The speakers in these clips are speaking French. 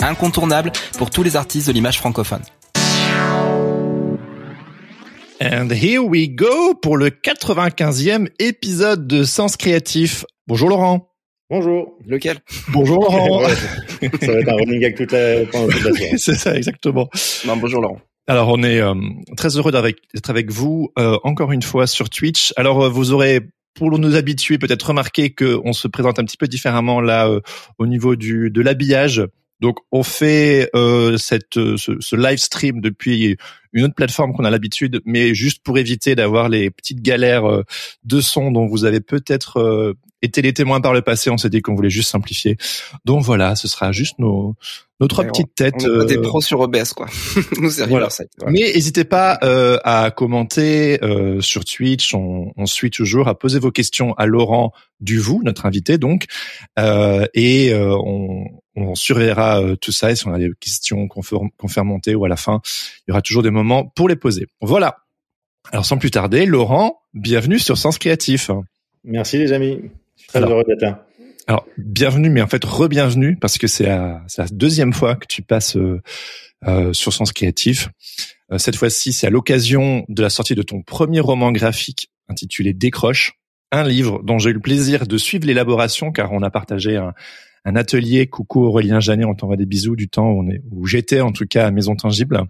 incontournable pour tous les artistes de l'image francophone. And here we go pour le 95e épisode de Sens Créatif. Bonjour Laurent. Bonjour. Lequel? Bonjour Laurent. ça va être un running gag toute la, pendant toute la soirée. C'est ça exactement. Non, bonjour Laurent. Alors on est euh, très heureux d'être avec vous euh, encore une fois sur Twitch. Alors euh, vous aurez pour nous habituer peut-être remarqué qu'on se présente un petit peu différemment là euh, au niveau du de l'habillage. Donc on fait euh, cette euh, ce, ce live stream depuis une autre plateforme qu'on a l'habitude, mais juste pour éviter d'avoir les petites galères euh, de son dont vous avez peut-être euh, été les témoins par le passé. On s'est dit qu'on voulait juste simplifier. Donc voilà, ce sera juste nos nos trois petites têtes. On des euh, pros sur OBS, quoi. nous, c'est Voilà. Riverside. Voilà. mais n'hésitez pas euh, à commenter euh, sur Twitch. On, on suit toujours à poser vos questions à Laurent Duvou, notre invité donc, Euh, et euh, on, on surveillera euh, tout ça. Et si on a des questions qu'on fait, remonter ou à la fin, il y aura toujours des moments pour les poser. Voilà. Alors sans plus tarder, Laurent, bienvenue sur Sens Créatif. Merci les amis. Je suis très Alors. heureux d'être là. Alors bienvenue, mais en fait re-bienvenue parce que c'est la, c'est la deuxième fois que tu passes euh, euh, sur Sens Créatif. Euh, cette fois-ci, c'est à l'occasion de la sortie de ton premier roman graphique intitulé Décroche, un livre dont j'ai eu le plaisir de suivre l'élaboration car on a partagé un, un atelier. Coucou Aurélien Janet, on t'envoie des bisous du temps où, on est, où j'étais en tout cas à Maison Tangible.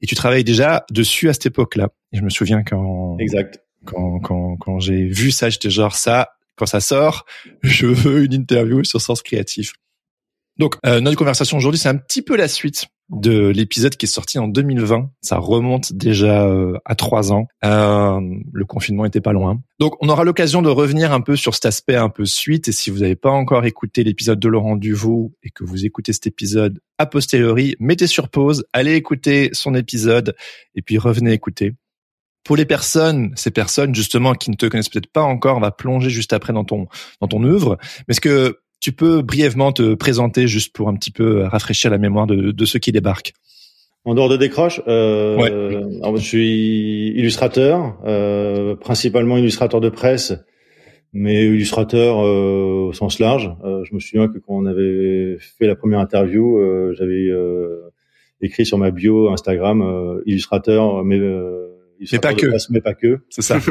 Et tu travailles déjà dessus à cette époque-là. Et je me souviens quand Exact. quand, quand, quand j'ai vu ça, j'étais genre ça, quand ça sort, je veux une interview sur Sens Créatif. Donc, euh, notre conversation aujourd'hui, c'est un petit peu la suite de l'épisode qui est sorti en 2020. Ça remonte déjà euh, à trois ans. Euh, le confinement était pas loin. Donc, on aura l'occasion de revenir un peu sur cet aspect un peu suite. Et si vous n'avez pas encore écouté l'épisode de Laurent Duvaux et que vous écoutez cet épisode a posteriori, mettez sur pause, allez écouter son épisode et puis revenez écouter. Pour les personnes, ces personnes justement qui ne te connaissent peut-être pas encore, on va plonger juste après dans ton dans ton œuvre. Mais est-ce que tu peux brièvement te présenter juste pour un petit peu rafraîchir la mémoire de, de ceux qui débarquent En dehors de décroche, euh, Ouais. alors, je suis illustrateur, euh, principalement illustrateur de presse, mais illustrateur euh, au sens large. Euh, je me souviens que quand on avait fait la première interview, euh, j'avais euh, écrit sur ma bio Instagram euh, illustrateur, mais euh, illustrateur pas de que. presse, mais pas que. C'est ça.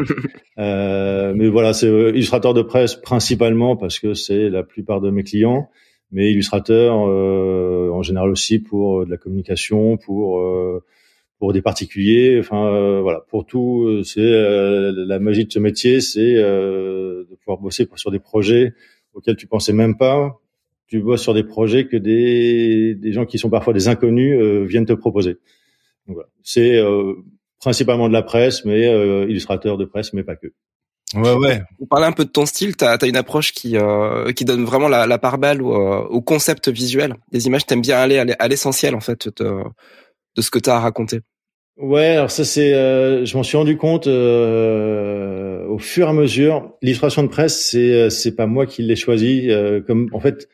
Euh, mais voilà, c'est euh, illustrateur de presse principalement parce que c'est la plupart de mes clients, mais illustrateur euh, en général aussi pour euh, de la communication, pour euh, pour des particuliers. Enfin euh, voilà, pour tout, c'est euh, la magie de ce métier, c'est euh, de pouvoir bosser sur des projets auxquels tu pensais même pas. Tu bosses sur des projets que des des gens qui sont parfois des inconnus euh, viennent te proposer. Donc voilà, c'est euh, principalement de la presse, mais euh, illustrateur de presse, mais pas que. Ouais, ouais. Pour parler un peu de ton style, t'as as une approche qui euh, qui donne vraiment la, la part belle au, euh, au concept visuel des images. T'aimes bien aller à l'e- à l'essentiel en fait de, de ce que t'as à raconter. Ouais, alors ça c'est, euh, je m'en suis rendu compte euh, au fur et à mesure. L'illustration de presse, c'est euh, c'est pas moi qui l'ai choisi. euh, comme en fait,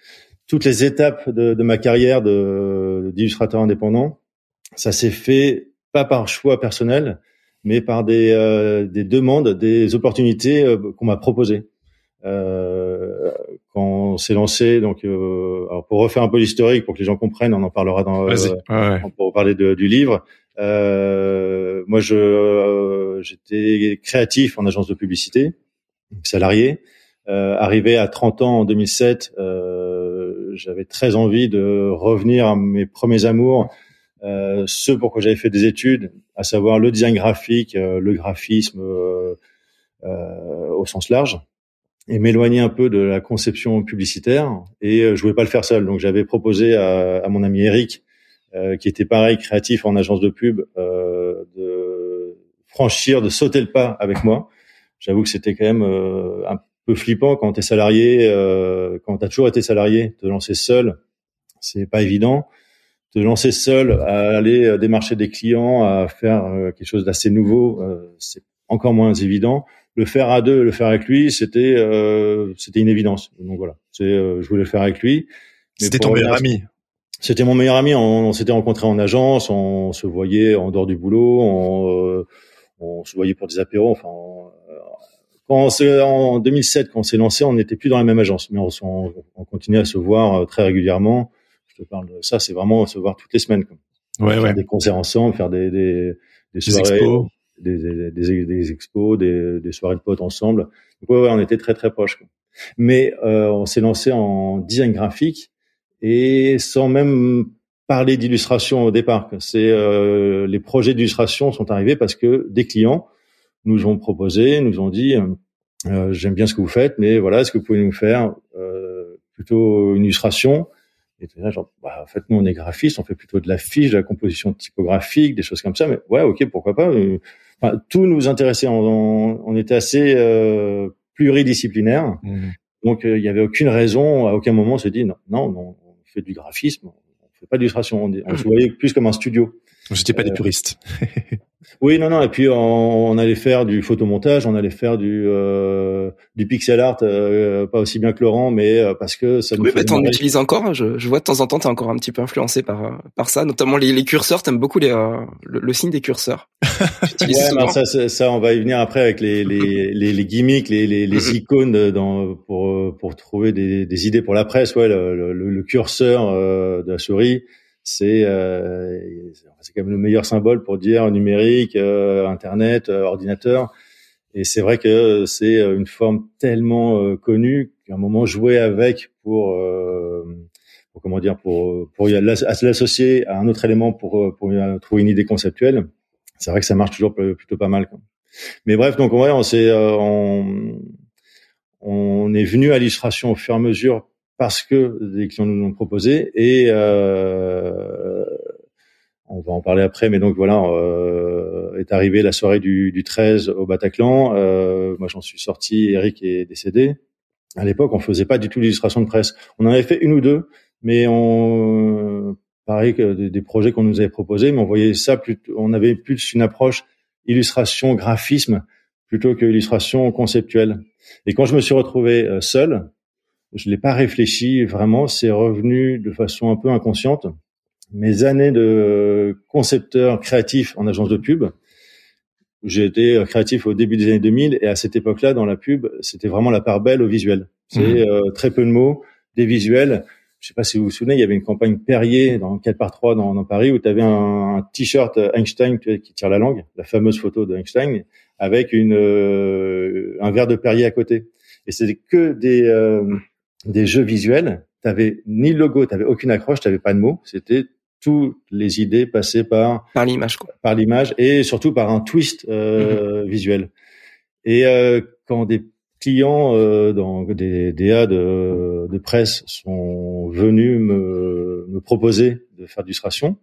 toutes les étapes de, de ma carrière de d'illustrateur indépendant, ça s'est fait pas par choix personnel, mais par des euh, des demandes, des opportunités euh, qu'on m'a proposées. Euh, quand on s'est lancé, donc euh, alors pour refaire un peu l'historique, pour que les gens comprennent, on en parlera dans euh, pour parler de, du livre. Euh, moi, je euh, j'étais créatif en agence de publicité, salarié. Euh, arrivé à 30 ans en 2007, euh, j'avais très envie de revenir à mes premiers amours, euh, ce pour quoi j'avais fait des études, à savoir le design graphique, le graphisme au sens large et m'éloigner un peu de la conception publicitaire. Et euh, je voulais pas le faire seul, donc j'avais proposé à, à, mon ami Eric, euh, qui était pareil créatif en agence de pub, euh, de franchir, de sauter le pas avec moi. J'avoue que c'était quand même euh, un peu flippant quand tu es salarié, euh, quand tu as toujours été salarié, te lancer seul, c'est pas évident. Te lancer seul, à aller démarcher des clients, à faire quelque chose d'assez nouveau, c'est encore moins évident le faire à deux, le faire avec lui, c'était euh, c'était une évidence. Donc voilà, c'est euh, je voulais le faire avec lui. C'était ton meilleur ami. C'était mon meilleur ami. On, s'était rencontrés en agence, on se voyait en dehors du boulot, on, euh, on se voyait pour des apéros. Enfin, quand en 2007, quand on s'est lancé, on n'était plus dans la même agence, mais on, on, continuait à se voir très régulièrement. Je te parle de ça, c'est vraiment se voir toutes les semaines. Quoi. Ouais, faire ouais. Des concerts ensemble, faire des des, des soirées des, des, des expos, des, des, soirées de potes ensemble. Donc ouais, ouais, on était très très proches. Quoi. Mais euh, on s'est lancé en design graphique et sans même parler d'illustration au départ. C'est euh, les projets d'illustration sont arrivés parce que des clients nous ont proposé, nous ont dit euh, j'aime bien ce que vous faites, mais voilà, est-ce que vous pouvez nous faire euh, plutôt une illustration? Et là, genre, bah, en fait, nous, on est graphiste, on fait plutôt de la fiche, de la composition typographique, des choses comme ça. Mais ouais, ok, pourquoi pas. Enfin, tout nous intéressait. On, on était assez euh, pluridisciplinaire. Mmh. Donc, euh, il n'y avait aucune raison, à aucun moment, on s'est dit non, non, on fait du graphisme, on fait pas d'illustration. On, on se voyait plus comme un studio. J'étais pas des euh, puristes. oui, non, non. Et puis on, on, allait faire du photomontage, on allait faire du euh, du pixel art, euh, pas aussi bien que Laurent, mais euh, parce que ça. Nous oui, mais t'en utilises encore. Je, je, vois de temps en temps, t'es encore un petit peu influencé par euh, par ça, notamment les, les curseurs. T'aimes beaucoup les, le, le, signe des curseurs. ouais, non, ça, ça, on va y venir après avec les les les, les gimmicks, les les, les icônes dans pour pour trouver des, des idées pour la presse. Ouais, le, le, le curseur de la souris c'est euh, c'est quand même le meilleur symbole pour dire numérique, euh, internet, euh, ordinateur. Et c'est vrai que c'est une forme tellement connue qu'à un moment jouer avec pour, pour comment dire pour pour l'associer à un autre élément pour pour trouver une idée conceptuelle. C'est vrai que ça marche toujours plutôt pas mal. Quoi. Mais bref, donc ouais, on s'est on, on est venu à l'illustration au fur et à mesure parce que des clients nous l'ont proposé et euh, on va en parler après, mais donc voilà, euh, est arrivé la soirée du, du 13 au Bataclan. Euh, moi, j'en suis sorti. Eric est décédé. À l'époque, on faisait pas du tout l'illustration de presse. On en avait fait une ou deux, mais on pareil que des, projets qu'on nous avait proposés, mais on voyait ça plutôt. On avait plus une approche illustration, graphisme plutôt que illustration conceptuelle. Et quand je me suis retrouvé euh, seul, je l'ai pas réfléchi vraiment, c'est revenu de façon un peu inconsciente. Mes années de concepteur créatif en agence de pub, j'ai été créatif au début des années 2000 et à cette époque-là, dans la pub, c'était vraiment la part belle au visuel. C'est mmh. euh, très peu de mots, des visuels. Je sais pas si vous vous souvenez, il y avait une campagne Perrier dans 4 par 3 dans, dans Paris où tu avais un, un t-shirt Einstein qui tire la langue, la fameuse photo de Einstein, avec une euh, un verre de Perrier à côté. Et c'était que des euh, des jeux visuels, t'avais ni le logo, t'avais aucune accroche, t'avais pas de mots. C'était toutes les idées passées par par l'image, par l'image et surtout par un twist euh, mhm. visuel. Et euh, quand des clients euh, dans des DA de, de presse sont venus me, me proposer de faire d'illustration,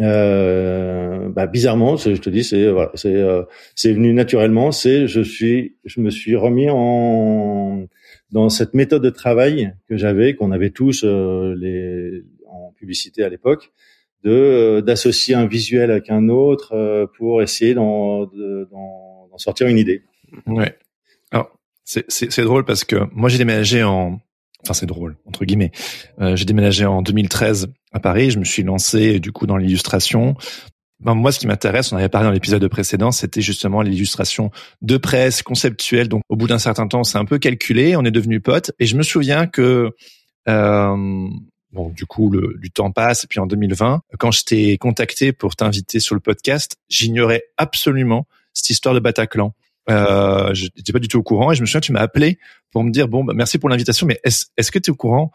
euh, bah, bizarrement, je te dis, c'est voilà, c'est euh, c'est venu naturellement. C'est je suis, je me suis remis en dans cette méthode de travail que j'avais, qu'on avait tous euh, les, publicité à l'époque, de euh, d'associer un visuel avec un autre euh, pour essayer d'en, sortir une idée. Ouais. Alors c'est, drôle parce que moi j'ai déménagé en enfin c'est drôle entre guillemets. j'ai déménagé en 2013 à Paris. Je me suis lancé du coup dans l'illustration ben moi, ce qui m'intéresse, on avait parlé dans l'épisode précédent, c'était justement l'illustration de presse conceptuelle. Donc, au bout d'un certain temps, c'est un peu calculé, on est devenu potes. Et je me souviens que euh, bon, du coup, le, du temps passe. Et puis en 2020, quand je t'ai contacté pour t'inviter sur le podcast, j'ignorais absolument cette histoire de Bataclan. Euh, je n'étais pas du tout au courant et je me souviens tu m'as appelé pour me dire bon bah, merci pour l'invitation mais est-ce est-ce que tu es au courant?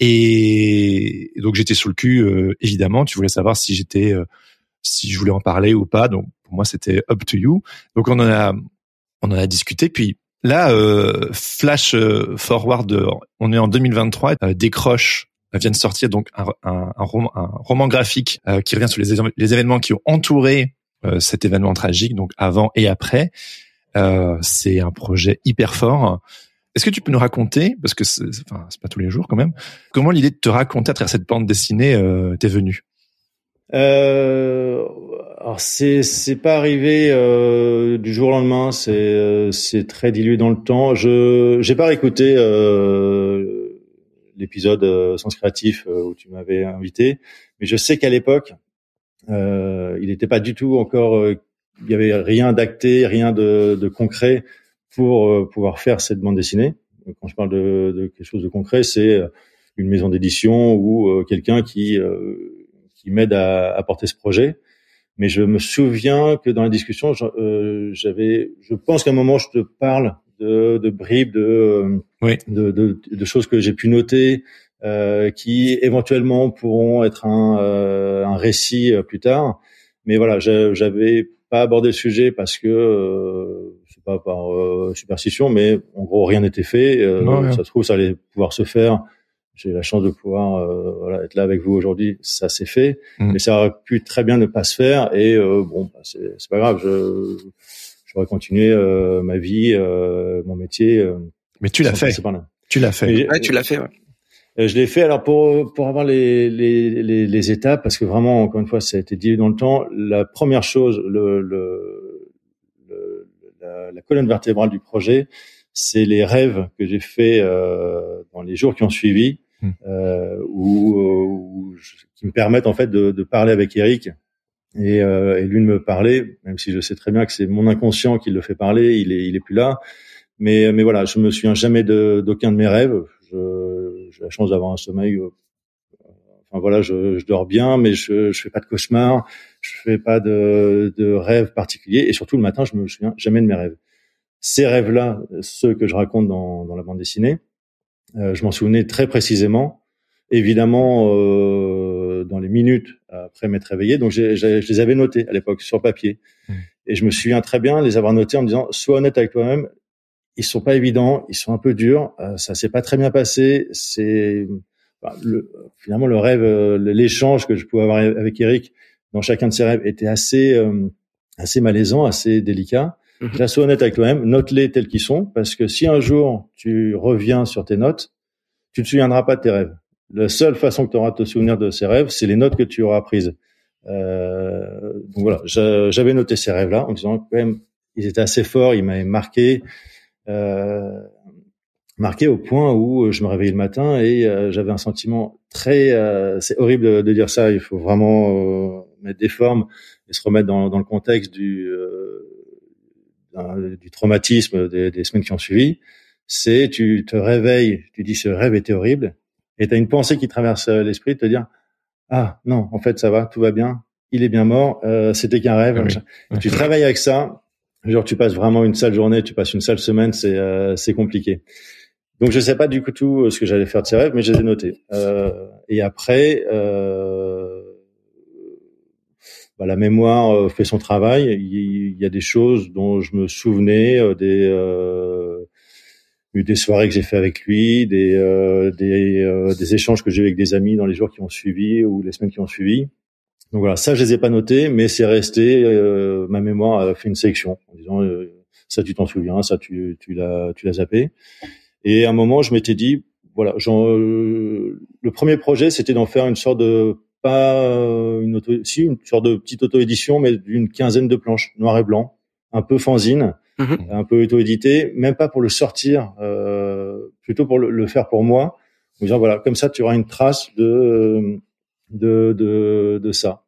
Et donc j'étais sous le cul euh, évidemment. Tu voulais savoir si j'étais euh, si je voulais en parler ou pas. Donc pour moi c'était up to you. Donc on en a on en a discuté. Puis là euh, flash euh, forward on est en 2023 décroche vient de sortir donc un, un, un, roman, un roman, graphique qui revient sur les, les événements qui ont entouré cet événement tragique donc avant et après euh, c'est un projet hyper fort. Est-ce que tu peux nous raconter, parce que c'est enfin, pas tous les jours quand même, comment l'idée de te raconter à travers cette bande dessinée euh, t'est venue? Euh, alors c'est c'est pas arrivé euh, du jour au lendemain, c'est euh, c'est très dilué dans le temps. Je j'ai pas réécouté euh, l'épisode euh, Sens créatif où tu m'avais invité, mais je sais qu'à l'époque il n'était pas du tout encore il y avait rien d'acté, rien de, concret pour euh, pouvoir faire cette bande dessinée. Quand je parle de, quelque chose de concret, c'est euh, une maison d'édition ou euh, quelqu'un qui qui m'aide à, à, porter ce projet. Mais je me souviens que dans la discussion, j'avais, je pense qu'à un moment, je te parle de, de bribes, de, oui. de, de, de, choses que j'ai pu noter, euh, qui éventuellement pourront être un, euh, un récit plus tard. Mais voilà, j'avais pas abordé le sujet parce que euh, c'est pas par euh, superstition, mais en gros rien n'était fait. Euh, ça se trouve, ça allait pouvoir se faire. J'ai la chance de pouvoir euh, voilà, être là avec vous aujourd'hui. Ça s'est fait, mm. mais ça aurait pu très bien ne pas se faire. Et bon, bah, c'est, c'est pas grave. Je j'aurais continué ma vie, mon métier. mais tu l'as fait. Tu l'as fait. Ouais, tu l'as fait. Ouais. Euh, je l'ai fait alors pour pour avoir les, les, les, les, étapes parce que vraiment encore une fois ça a été dit dans le temps. La première chose, le, le, le la, la, colonne vertébrale du projet, c'est les rêves que j'ai fait euh, dans les jours qui ont suivi, hmm. euh, où, où qui me permettent en fait de, de parler avec Eric et, euh, et, lui de me parler, même si je sais très bien que c'est mon inconscient qui le fait parler, il est il est plus là. Mais mais voilà, je me souviens jamais d'aucun de, mes rêves. J'ai la chance d'avoir un sommeil. Euh, enfin voilà, je, je, dors bien, mais je, je fais pas de cauchemars, je fais pas de, de rêves particuliers, et surtout le matin, je me souviens jamais de mes rêves. Ces rêves-là, ceux que je raconte dans, dans la bande dessinée, euh, je m'en souvenais très précisément. Évidemment, euh, dans les minutes après m'être réveillé, donc je les avais notés à l'époque sur papier, mmh. et je me souviens très bien les avoir notés en me disant sois honnête avec toi-même, ils sont pas évidents, ils sont un peu durs. Euh, ça s'est pas très bien passé. C'est le, finalement le rêve, euh, l'échange que je pouvais avoir avec Eric dans chacun de ses rêves était assez euh, assez malaisant, assez délicat. Mmh. Sois honnête avec toi-même, note-les tels qu'ils sont, parce que si un jour tu reviens sur tes notes, tu te souviendras pas de tes rêves. La seule façon que tu auras de te souvenir de ces rêves, c'est les notes que tu auras prises. Euh, donc voilà, j'avais noté ces rêves-là en disant quand même, ils étaient assez forts, ils m'avaient marqué. Euh, marqué au point où euh, je me réveillais le matin et euh, j'avais un sentiment très c'est horrible de, dire ça il faut vraiment mettre des formes et se remettre dans, dans le contexte du du traumatisme des, des, semaines qui ont suivi c'est tu te réveilles tu dis ce rêve était horrible et tu as une pensée qui traverse l'esprit de te dire ah non en fait ça va tout va bien il est bien mort c'était qu'un rêve tu travailles avec ça Genre, tu passes vraiment une sale journée, tu passes une sale semaine, c'est euh, c'est compliqué. Donc, je sais pas du coup tout euh, ce que j'allais faire de ces rêves, mais je les ai notés. Euh, et après, euh, bah, la mémoire euh, fait son travail. Il, y a des choses dont je me souvenais, des des soirées que j'ai fait avec lui, des des, des échanges que j'ai eu avec des amis dans les jours qui ont suivi ou les semaines qui ont suivi. Donc voilà, ça je les ai pas notés, mais c'est resté. Euh, ma mémoire a fait une sélection en disant euh, ça tu t'en souviens, ça tu tu l'as tu l'as zappé. Et à un moment je m'étais dit voilà, euh, le premier projet c'était d'en faire une sorte de pas une auto, si une sorte de petite auto-édition, mais d'une quinzaine de planches noir et blanc, un peu fanzine, mhm. un peu auto-édité, même pas pour le sortir, plutôt pour le, faire pour moi, en disant voilà comme ça tu auras une trace de de, de, de ça.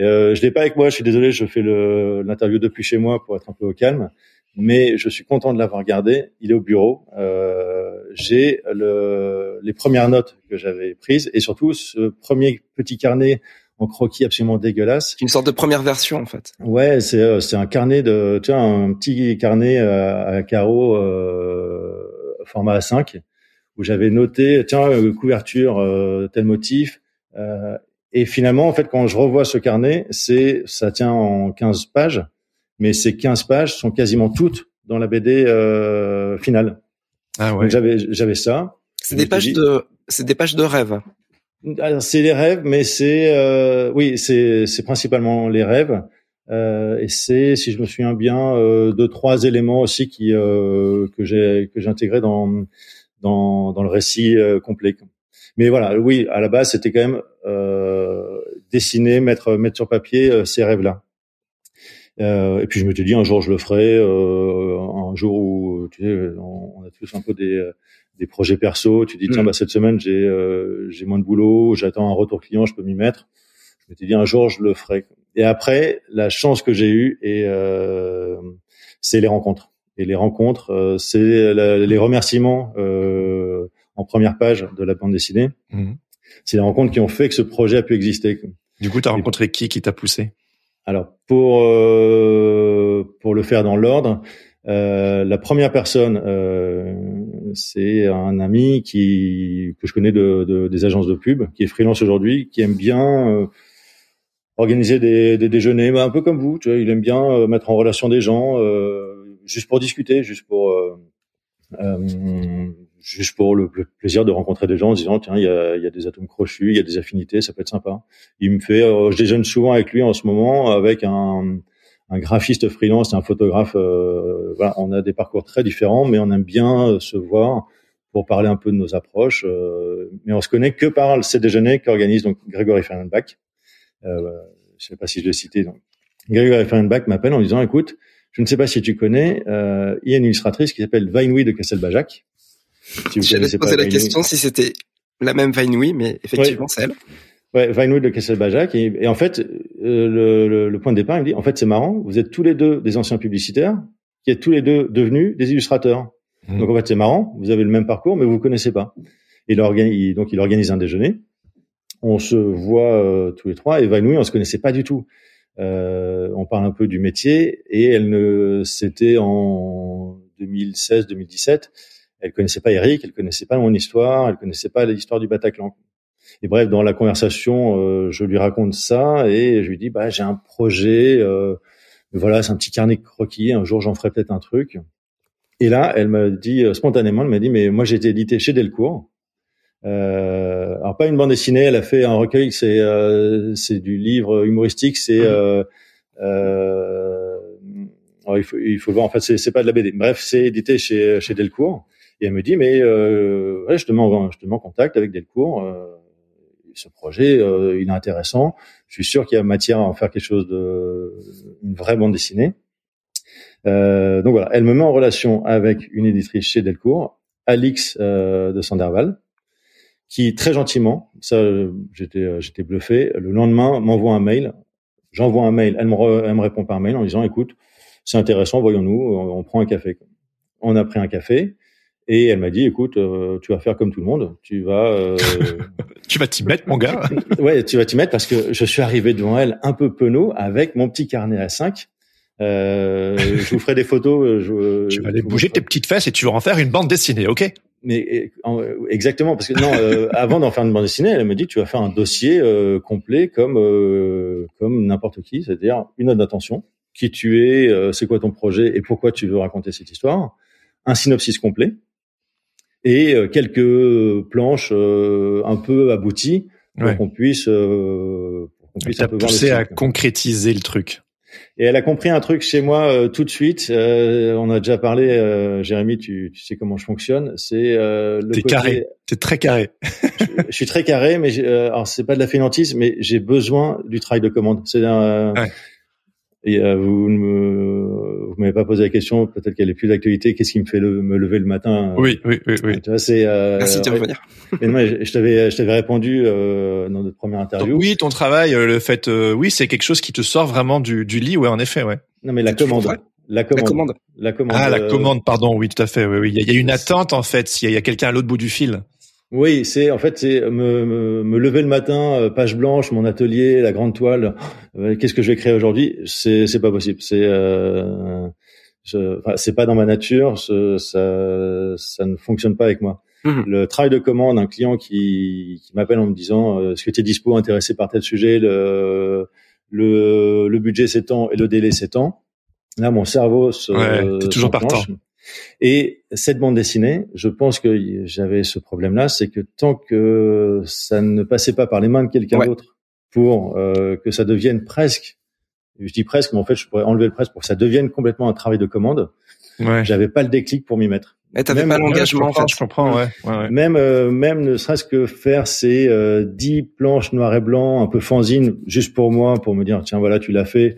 Euh, je l'ai pas avec moi, je suis désolé, je fais l'interview depuis chez moi pour être un peu au calme, mais je suis content de l'avoir gardé. Il est au bureau. Euh, J'ai le, les premières notes que j'avais prises et surtout ce premier petit carnet en croquis absolument dégueulasse. C'est une sorte de première version en fait. Ouais, c'est euh, c'est un carnet de, tu vois, un petit carnet à, à carreaux euh, format A5 où j'avais noté, tiens, euh, couverture, euh, tel motif. euh, et finalement, en fait, quand je revois ce carnet, c'est ça tient en 15 pages, mais ces 15 pages sont quasiment toutes dans la BD euh, finale. Ah Donc j'avais j'avais ça. C'est des pages de, c'est des pages de rêve. C'est les rêves, mais c'est euh, oui, c'est c'est principalement les rêves. Euh, et c'est, si je me souviens bien, euh, deux trois éléments aussi qui euh, que j'ai que j'ai intégrés dans dans dans le récit euh, complet. Mais voilà, oui, à la base, c'était quand même euh, dessiner, mettre mettre sur papier ces rêves-là. Euh, et puis je me suis dit un jour je le ferai, euh, un jour où tu sais, on, on a tous un peu des des projets perso. Tu dis tiens Mm. bah cette semaine j'ai euh, j'ai moins de boulot, j'attends un retour client, je peux m'y mettre. Je m'étais dit un jour je le ferai. Et après la chance que j'ai eue et euh, c'est les rencontres. Et les rencontres, euh, c'est les remerciements euh, en première page de la bande dessinée. Mhm. C'est les rencontres qui ont fait que ce projet a pu exister. Du coup, t'as rencontré qui qui t'a poussé? Alors pour euh, pour le faire dans l'ordre, euh, la première personne, euh, c'est un ami que je connais de, de- des agences de pub, qui est freelance aujourd'hui, qui aime bien organiser des, déjeuners, bah, un peu comme vous. Tu vois, il aime bien mettre en relation des gens, juste pour discuter, juste pour juste pour le, plaisir de rencontrer des gens en disant tiens il y a, y a des atomes crochus, il y a des affinités, ça peut être sympa. Il me fait, euh, je déjeune souvent avec lui en ce moment avec un, un graphiste freelance, un photographe. euh, voilà, on a des parcours très différents, mais on aime bien se voir pour parler un peu de nos approches. euh, mais on se connaît que par ces déjeuners qu'organise donc Grégory Fernandbach. Euh, je sais pas si je l'ai cité. Donc. Grégory Fernandbach m'appelle en disant écoute, je ne sais pas si tu connais, euh, il y a une illustratrice qui s'appelle Vinewee de Castelbajac. Si J'allais te poser la question si c'était la même Vinewee, mais effectivement c'est elle. Ouais, Vinewood de Castelbajac. Et, et en fait, euh, le, le- le point de départ, il me dit, en fait, c'est marrant, vous êtes tous les deux des anciens publicitaires, qui êtes tous les deux devenus des illustrateurs. Mhm. Donc en fait, c'est marrant, vous avez le même parcours, mais vous vous connaissez pas. Il organise, donc il organise un déjeuner. On se voit euh, tous les trois, et Vinewood, on se connaissait pas du tout. Euh, on parle un peu du métier, et elle ne, c'était en 2016-2017. Elle connaissait pas Eric, elle connaissait pas mon histoire, elle connaissait pas l'histoire du Bataclan. Et bref, dans la conversation, euh, je lui raconte ça et je lui dis bah j'ai un projet, euh, voilà, c'est un petit carnet de croquis. Un jour, j'en ferai peut-être un truc. Et là, elle m'a dit euh, spontanément, elle m'a dit mais moi j'ai été édité chez Delcourt. Euh, alors pas une bande dessinée, elle a fait un recueil, c'est euh, c'est du livre humoristique, c'est euh, euh, alors, il faut il faut voir en fait c'est pas de la BD. Bref, c'est édité chez chez Delcourt. Et elle me dit mais euh, ouais, je te mets en, contact avec Delcourt. Euh, ce projet, euh, il est intéressant. Je suis sûr qu'il y a matière à en faire quelque chose de une vraie bande dessinée. Euh, donc voilà, elle me met en relation avec une éditrice chez Delcourt, Alix euh, de Sanderval, qui très gentiment, ça j'étais j'étais bluffé, le lendemain m'envoie un mail. J'envoie un mail, elle me, elle me répond par mail en disant écoute, c'est intéressant, voyons-nous, on, on prend un café. On a pris un café. Et elle m'a dit, écoute, euh, tu vas faire comme tout le monde. Tu vas, euh, Tu vas t'y mettre, mon gars. ouais, tu vas t'y mettre parce que je suis arrivé devant elle un peu penaud avec mon petit carnet à 5. Euh, je vous ferai des photos. Je, tu vas aller bouger tes petites fesses et tu vas en faire une bande dessinée, ok? Mais exactement parce que non, euh, avant d'en faire une bande dessinée, elle me dit tu vas faire un dossier euh, complet comme euh, comme n'importe qui, c'est-à-dire une note d'intention, qui tu es, c'est quoi ton projet et pourquoi tu veux raconter cette histoire, un synopsis complet et euh, quelques planches euh, un peu abouties pour Ouais. qu'on puisse euh, Tu puisse poussé à concrétiser le truc. Et elle a compris un truc chez moi euh, tout de suite. Euh, on a déjà parlé, euh, Jérémy, tu, tu sais comment je fonctionne. C'est euh, le T'es côté- carré. T'es très carré. je suis très carré, mais euh, alors c'est pas de la fainéantise, mais j'ai besoin du travail de commande. C'est un, Ouais. Et euh, vous ne me, vous m'avez pas posé la question, peut-être qu'elle est plus d'actualité. Qu'est-ce qui me fait le, me lever le matin Oui, oui, oui, oui. Tu vois, c'est. Euh, Merci de ouais. revenir. Et moi, je je t'avais, je t'avais répondu euh, dans notre première interview. Oui, ton travail, euh, le fait, euh, oui, c'est quelque chose qui te sort vraiment du, du lit, ouais, en effet, ouais. Non, mais la commande. La commande. La commande. La commande. Ah, la euh, commande, pardon, oui, tout à fait, oui, oui. Il y a, il y a une attente, en fait, s'il y a, il y a quelqu'un à l'autre bout du fil. Oui, c'est en fait c'est me, me, me lever le matin, euh, page blanche, mon atelier, la grande toile. euh, Qu'est-ce que je vais créer aujourd'hui? C'est c'est pas possible. C'est euh, c'est pas dans ma nature. ça ça ne fonctionne pas avec moi. Mhm. Le travail de commande, un client qui, qui m'appelle en me disant euh, est-ce que tu es dispo, intéressé par tel sujet, le le, le budget s'étend et le délai s'étend. Là, mon cerveau se Ouais, t'es toujours s'enclenche. Et cette bande dessinée, je pense que j'avais ce problème-là, c'est que tant que ça ne passait pas par les mains de quelqu'un Ouais. d'autre pour euh, que ça devienne presque, je dis presque, mais en fait je pourrais enlever le presque pour que ça devienne complètement un travail de commande, Ouais. j'avais pas le déclic pour m'y mettre. Et t'avais Même- pas ouais, l'engagement, en je comprends, fait. je comprends, ouais, ouais, ouais. Même euh, même ne serait-ce que faire ces euh, 10 planches noir et blanc, un peu fanzine, juste pour moi, pour me dire tiens voilà tu l'as fait.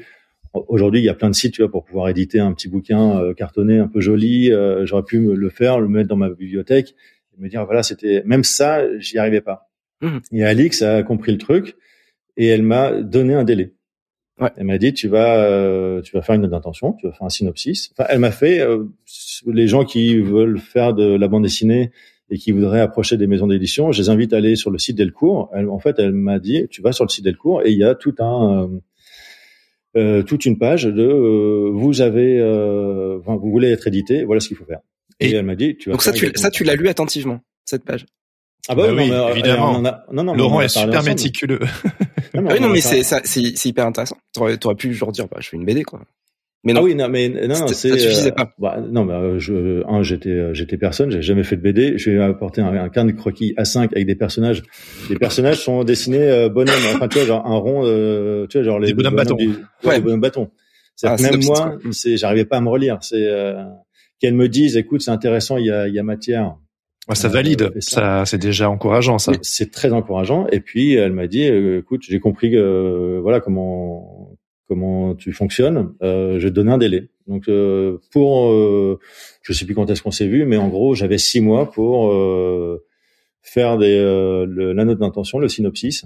Aujourd'hui, il y a plein de sites, tu vois, pour pouvoir éditer un petit bouquin euh, cartonné, un peu joli. Euh, J'aurais pu me le faire, le mettre dans ma bibliothèque, et me dire voilà, c'était même ça, j'y arrivais pas. Mhm. Et Alix a compris le truc et elle m'a donné un délai. Ouais. Elle m'a dit tu vas euh, tu vas faire une note d'intention, tu vas faire un synopsis. Enfin, elle m'a fait euh, les gens qui veulent faire de la bande dessinée et qui voudraient approcher des maisons d'édition, je les invite à aller sur le site Delcourt. Elle, en fait, elle m'a dit, tu vas sur le site Delcourt et il y a tout un, euh, toute une page de, euh, vous avez, euh, enfin, vous voulez être édité, voilà ce qu'il faut faire. Et, Et- elle m'a dit, tu vas. Donc ça, tu, ça, tu l'as lu attentivement, cette page? Ah bah, Bah oui, non, mais, euh, évidemment. a- non, non, mais on Laurent est super ensemble. méticuleux. Non, Ah oui, mais c'est, ça, c'est, c'est hyper intéressant. T'aurais, t'aurais pu genre dire, bah, je fais une BD, quoi. Mais non. Ah oui, non, mais non, non, Ça- c'est. ça te suffisait euh, pas. bah, non, mais euh, je, un, j'étais, euh, j'étais personne, j'ai jamais fait de BD. J'ai apporté un, un carnet de croquis A5 avec des personnages. Les personnages sont dessinés euh, bonhommes, enfin tu vois, genre un rond, euh, tu vois, genre les Des bonhommes bonhommes bâtons. du- ouais, Ouais. des bonhommes bâtons. C'est Ah, même moi, c'est, j'arrivais pas à me relire. C'est euh, qu'elles me disent, écoute, c'est intéressant, il y a, il y a matière. Ouais, ça Euh, valide. ça- Ça, c'est déjà encourageant, ça. C'est très encourageant. Et puis elle m'a dit, euh, écoute, j'ai compris que euh, voilà comment comment tu fonctionnes. Euh, je vais te donner un délai. Donc euh, pour, euh, je sais plus quand est-ce qu'on s'est vu, mais en gros j'avais six mois pour euh, faire des euh, le- la note d'intention, le synopsis.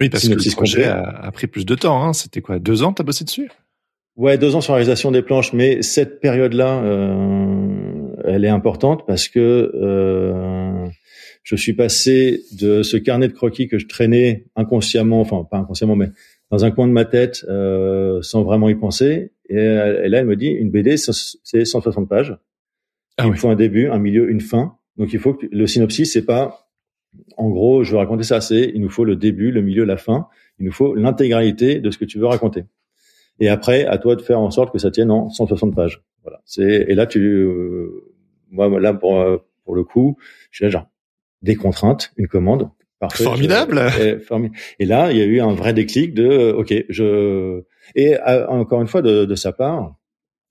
Oui, parce que le synopsis projet a, a pris plus de temps. Hein. C'était quoi, deux ans, t'as bossé dessus? Ouais, deux ans sur la réalisation des planches, mais cette période-là, euh, elle est importante parce que euh, je suis passé de ce carnet de croquis que je traînais inconsciemment, enfin pas inconsciemment, mais dans un coin de ma tête, euh, sans vraiment y penser. Et, et là, elle me dit, une BD, c'est 160 pages. Ah il oui. faut un début, un milieu, une fin. Donc il faut que le synopsis, c'est pas, en gros, je veux raconter ça, c'est il nous faut le début, le milieu, la fin. Il nous faut l'intégralité de ce que tu veux raconter. Et après, à toi de faire en sorte que ça tienne en 160 pages. Voilà. C'est et là tu, euh, moi là pour euh, pour le coup, je suis là genre des contraintes, une commande, parfait. Formidable. Je- et, formi- et là, il y a eu un vrai déclic de ok, je et euh, encore une fois de, de sa part,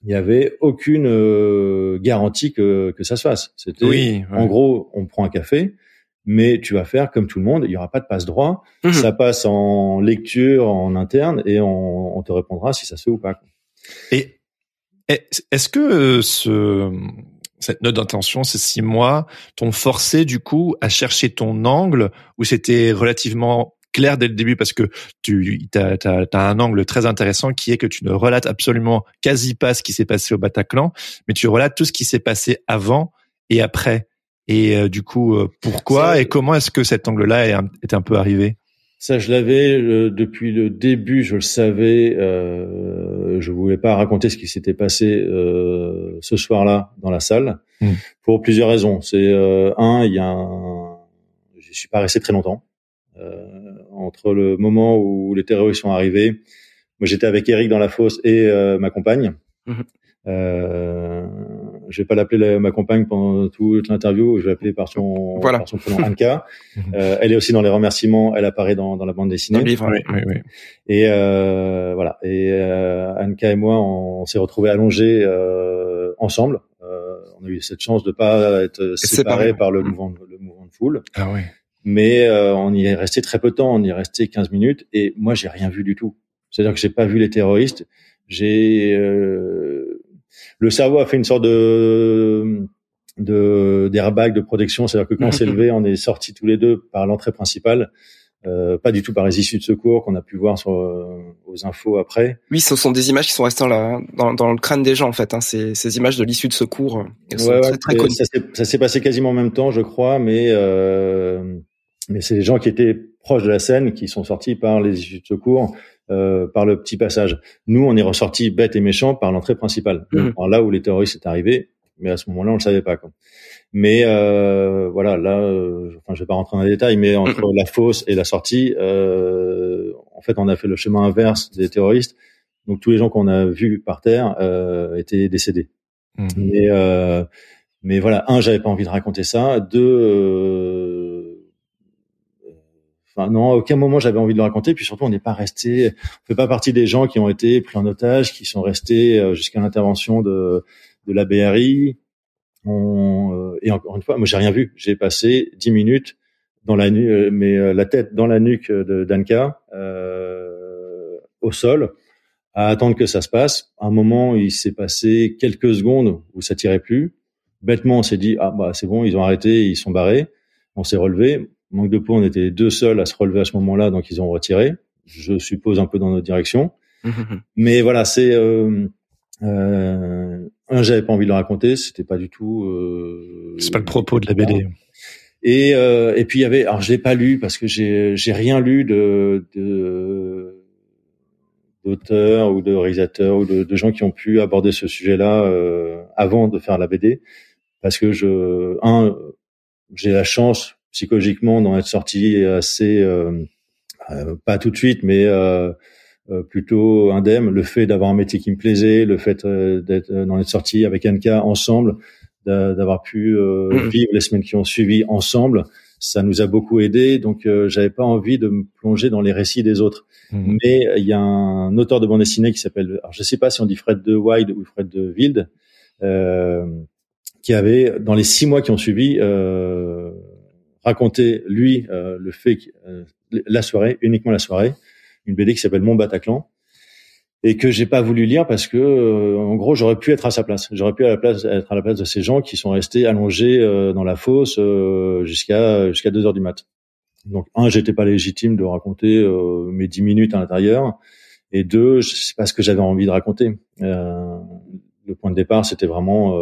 il y avait aucune euh, garantie que que ça se fasse. C'était Oui. ouais. en gros, on prend un café, mais tu vas faire comme tout le monde. Il y aura pas de passe droit. Mhm. Ça passe en lecture en interne et on, on te répondra si ça se fait ou pas. Et est- est-ce que ce, cette note d'intention, ces six mois, t'ont forcé du coup à chercher ton angle ou c'était relativement clair dès le début parce que tu as, un angle très intéressant qui est que tu ne relates absolument quasi pas ce qui s'est passé au Bataclan, mais tu relates tout ce qui s'est passé avant et après. Et euh, du coup, euh, pourquoi et comment est-ce que cet angle-là est un peu arrivé? Ça, je l'avais euh, depuis le début. Je le savais. Euh, je voulais pas raconter ce qui s'était passé euh, ce soir-là dans la salle Mm. pour plusieurs raisons. C'est euh, un, il y a un, je suis pas resté très longtemps euh, entre le moment où les terroristes sont arrivés. Moi, j'étais avec Eric dans la fosse et euh, ma compagne. Mhm. Je vais pas l'appeler la- ma compagne pendant toute l'interview. Je vais l'appeler par son, Voilà. par son prénom Anka. Euh, elle est aussi dans les remerciements. Elle apparaît dans, dans la bande dessinée. Dans le livre. Oui, oui, oui. Et euh, voilà. Et euh, Anka et moi, on, s'est retrouvés allongés euh, ensemble. Euh, on a eu cette chance de pas être séparés par le Mm. mouvement, de- le mouvement de foule. Ah oui. Mais euh, on y est resté très peu de temps. On y est resté 15 minutes. Et moi, j'ai rien vu du tout. C'est-à-dire que j'ai pas vu les terroristes. J'ai euh, le cerveau a fait une sorte de de d'airbag de protection, c'est-à-dire que quand on s'est levé, on est sortis tous les deux par l'entrée principale, euh, pas du tout par les issues de secours qu'on a pu voir sur euh, aux infos après. Oui, ce sont des images qui sont restées dans, dans, dans le crâne des gens en fait. Hein. Ces, ces images de l'issue de secours, elles sont Ouais, très, ouais, très connues. ça s'est passé quasiment en même temps, je crois, mais euh, mais c'est les gens qui étaient proches de la scène qui sont sortis par les issues de secours, euh, par le petit passage. Nous, on est ressortis bêtes et méchants par l'entrée principale. Par là où les terroristes étaient arrivés, mais à ce moment-là, on le savait pas. Quoi. Mais euh, voilà, là, euh, enfin, je vais pas rentrer dans les détails, mais entre la fosse et la sortie, euh, en fait, on a fait le chemin inverse des terroristes. Donc tous les gens qu'on a vus par terre euh, étaient décédés. Mhm. Mais euh, mais voilà, un, j'avais pas envie de raconter ça. Deux, euh, enfin non, à aucun moment j'avais envie de le raconter. Puis surtout, on n'est pas resté, on fait pas partie des gens qui ont été pris en otage, qui sont restés euh, jusqu'à l'intervention de de la BRI. On, euh, et encore une fois, moi j'ai rien vu. J'ai passé dix minutes dans la nuque, euh, mais la tête dans la nuque de Danka, euh, au sol, à attendre que ça se passe. Un moment, il s'est passé quelques secondes où ça tirait plus. Bêtement, on s'est dit ah bah c'est bon, ils ont arrêté, ils sont barrés. On s'est relevé. Manque de peau, on était les deux seuls à se relever à ce moment-là, donc ils ont retiré. Je suppose un peu dans notre direction. Mhm. Mais voilà, c'est euh, euh, un, j'avais pas envie de le raconter, c'était pas du tout. Euh, C'est pas le propos de la BD. Et euh, et puis il y avait, alors je l'ai pas lu parce que j'ai j'ai rien lu de de d'auteurs ou de réalisateurs ou de, de gens qui ont pu aborder ce sujet-là euh, avant de faire la BD, parce que je un j'ai la chance psychologiquement d'en être sorti assez euh, euh, pas tout de suite, mais euh, euh, plutôt indemne. Le fait d'avoir un métier qui me plaisait, le fait euh, d'être d'en être sorti avec Anka ensemble, d'a- d'avoir pu Mhm. vivre les semaines qui ont suivi ensemble, ça nous a beaucoup aidé. Donc euh, j'avais pas envie de me plonger dans les récits des autres. Mhm. Mais il y a un auteur de bande dessinée qui s'appelle, alors je sais pas si on dit Fred de Wild ou Fred de Wild, euh, qui avait dans les six mois qui ont suivi raconté lui euh, le fait euh, la soirée, uniquement la soirée, une BD qui s'appelle Mon Bataclan et que j'ai pas voulu lire parce que euh, en gros j'aurais pu être à sa place. J'aurais pu à la place être à la place de ces gens qui sont restés allongés euh, dans la fosse euh, jusqu'à jusqu'à deux heures du mat. Donc un j'étais pas légitime de raconter euh, mes dix minutes à l'intérieur et deux je sais pas ce que j'avais envie de raconter. Le point de départ c'était vraiment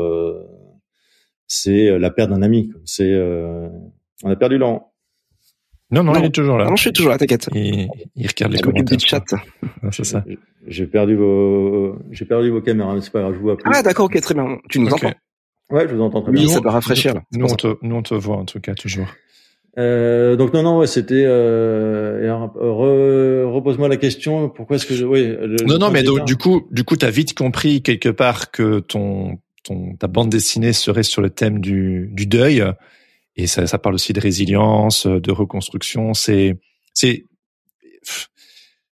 c'est la perte d'un ami c'est on a perdu Laurent Non, non, Non. il est toujours là. Non, je suis toujours là, t'inquiète. Il, il regarde les commentaires. du chat. C'est ça. J'ai- perdu vos j'ai perdu vos caméras mais c'est pas grave je vous Ah, d'accord, ok, très bien. Tu nous entends ouais je vous entends très Oui, bien ça doit rafraîchir, là. Nous, on te, nous, on te voit en tout cas toujours. Euh, donc non non ouais, c'était euh, re- repose-moi la question pourquoi est-ce que je oui le- Non, non, mais donc, du coup, du coup, t'as vite compris quelque part que ton, ton, ta bande dessinée serait sur le thème du, du deuil. Et ça, ça parle aussi de résilience, de reconstruction. C'est, c'est,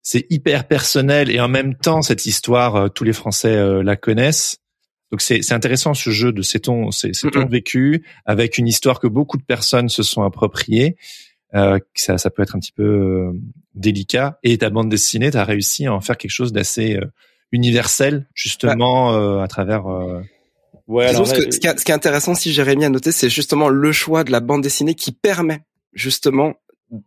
c'est hyper personnel et en même temps, cette histoire, euh, tous les Français euh, la connaissent. Donc c'est, c'est intéressant ce jeu de c'est ton, c'est, ton Mhm. vécu avec une histoire que beaucoup de personnes se sont appropriées. Euh, ça, ça peut être un petit peu euh, délicat. Et ta bande dessinée, tu as réussi à en faire quelque chose d'assez euh, universel, justement, euh, à travers. Euh, ouais Disons, alors ce, là, que- ce qui est, ce qui est intéressant, si Jérémy a noté, c'est justement le choix de la bande dessinée qui permet justement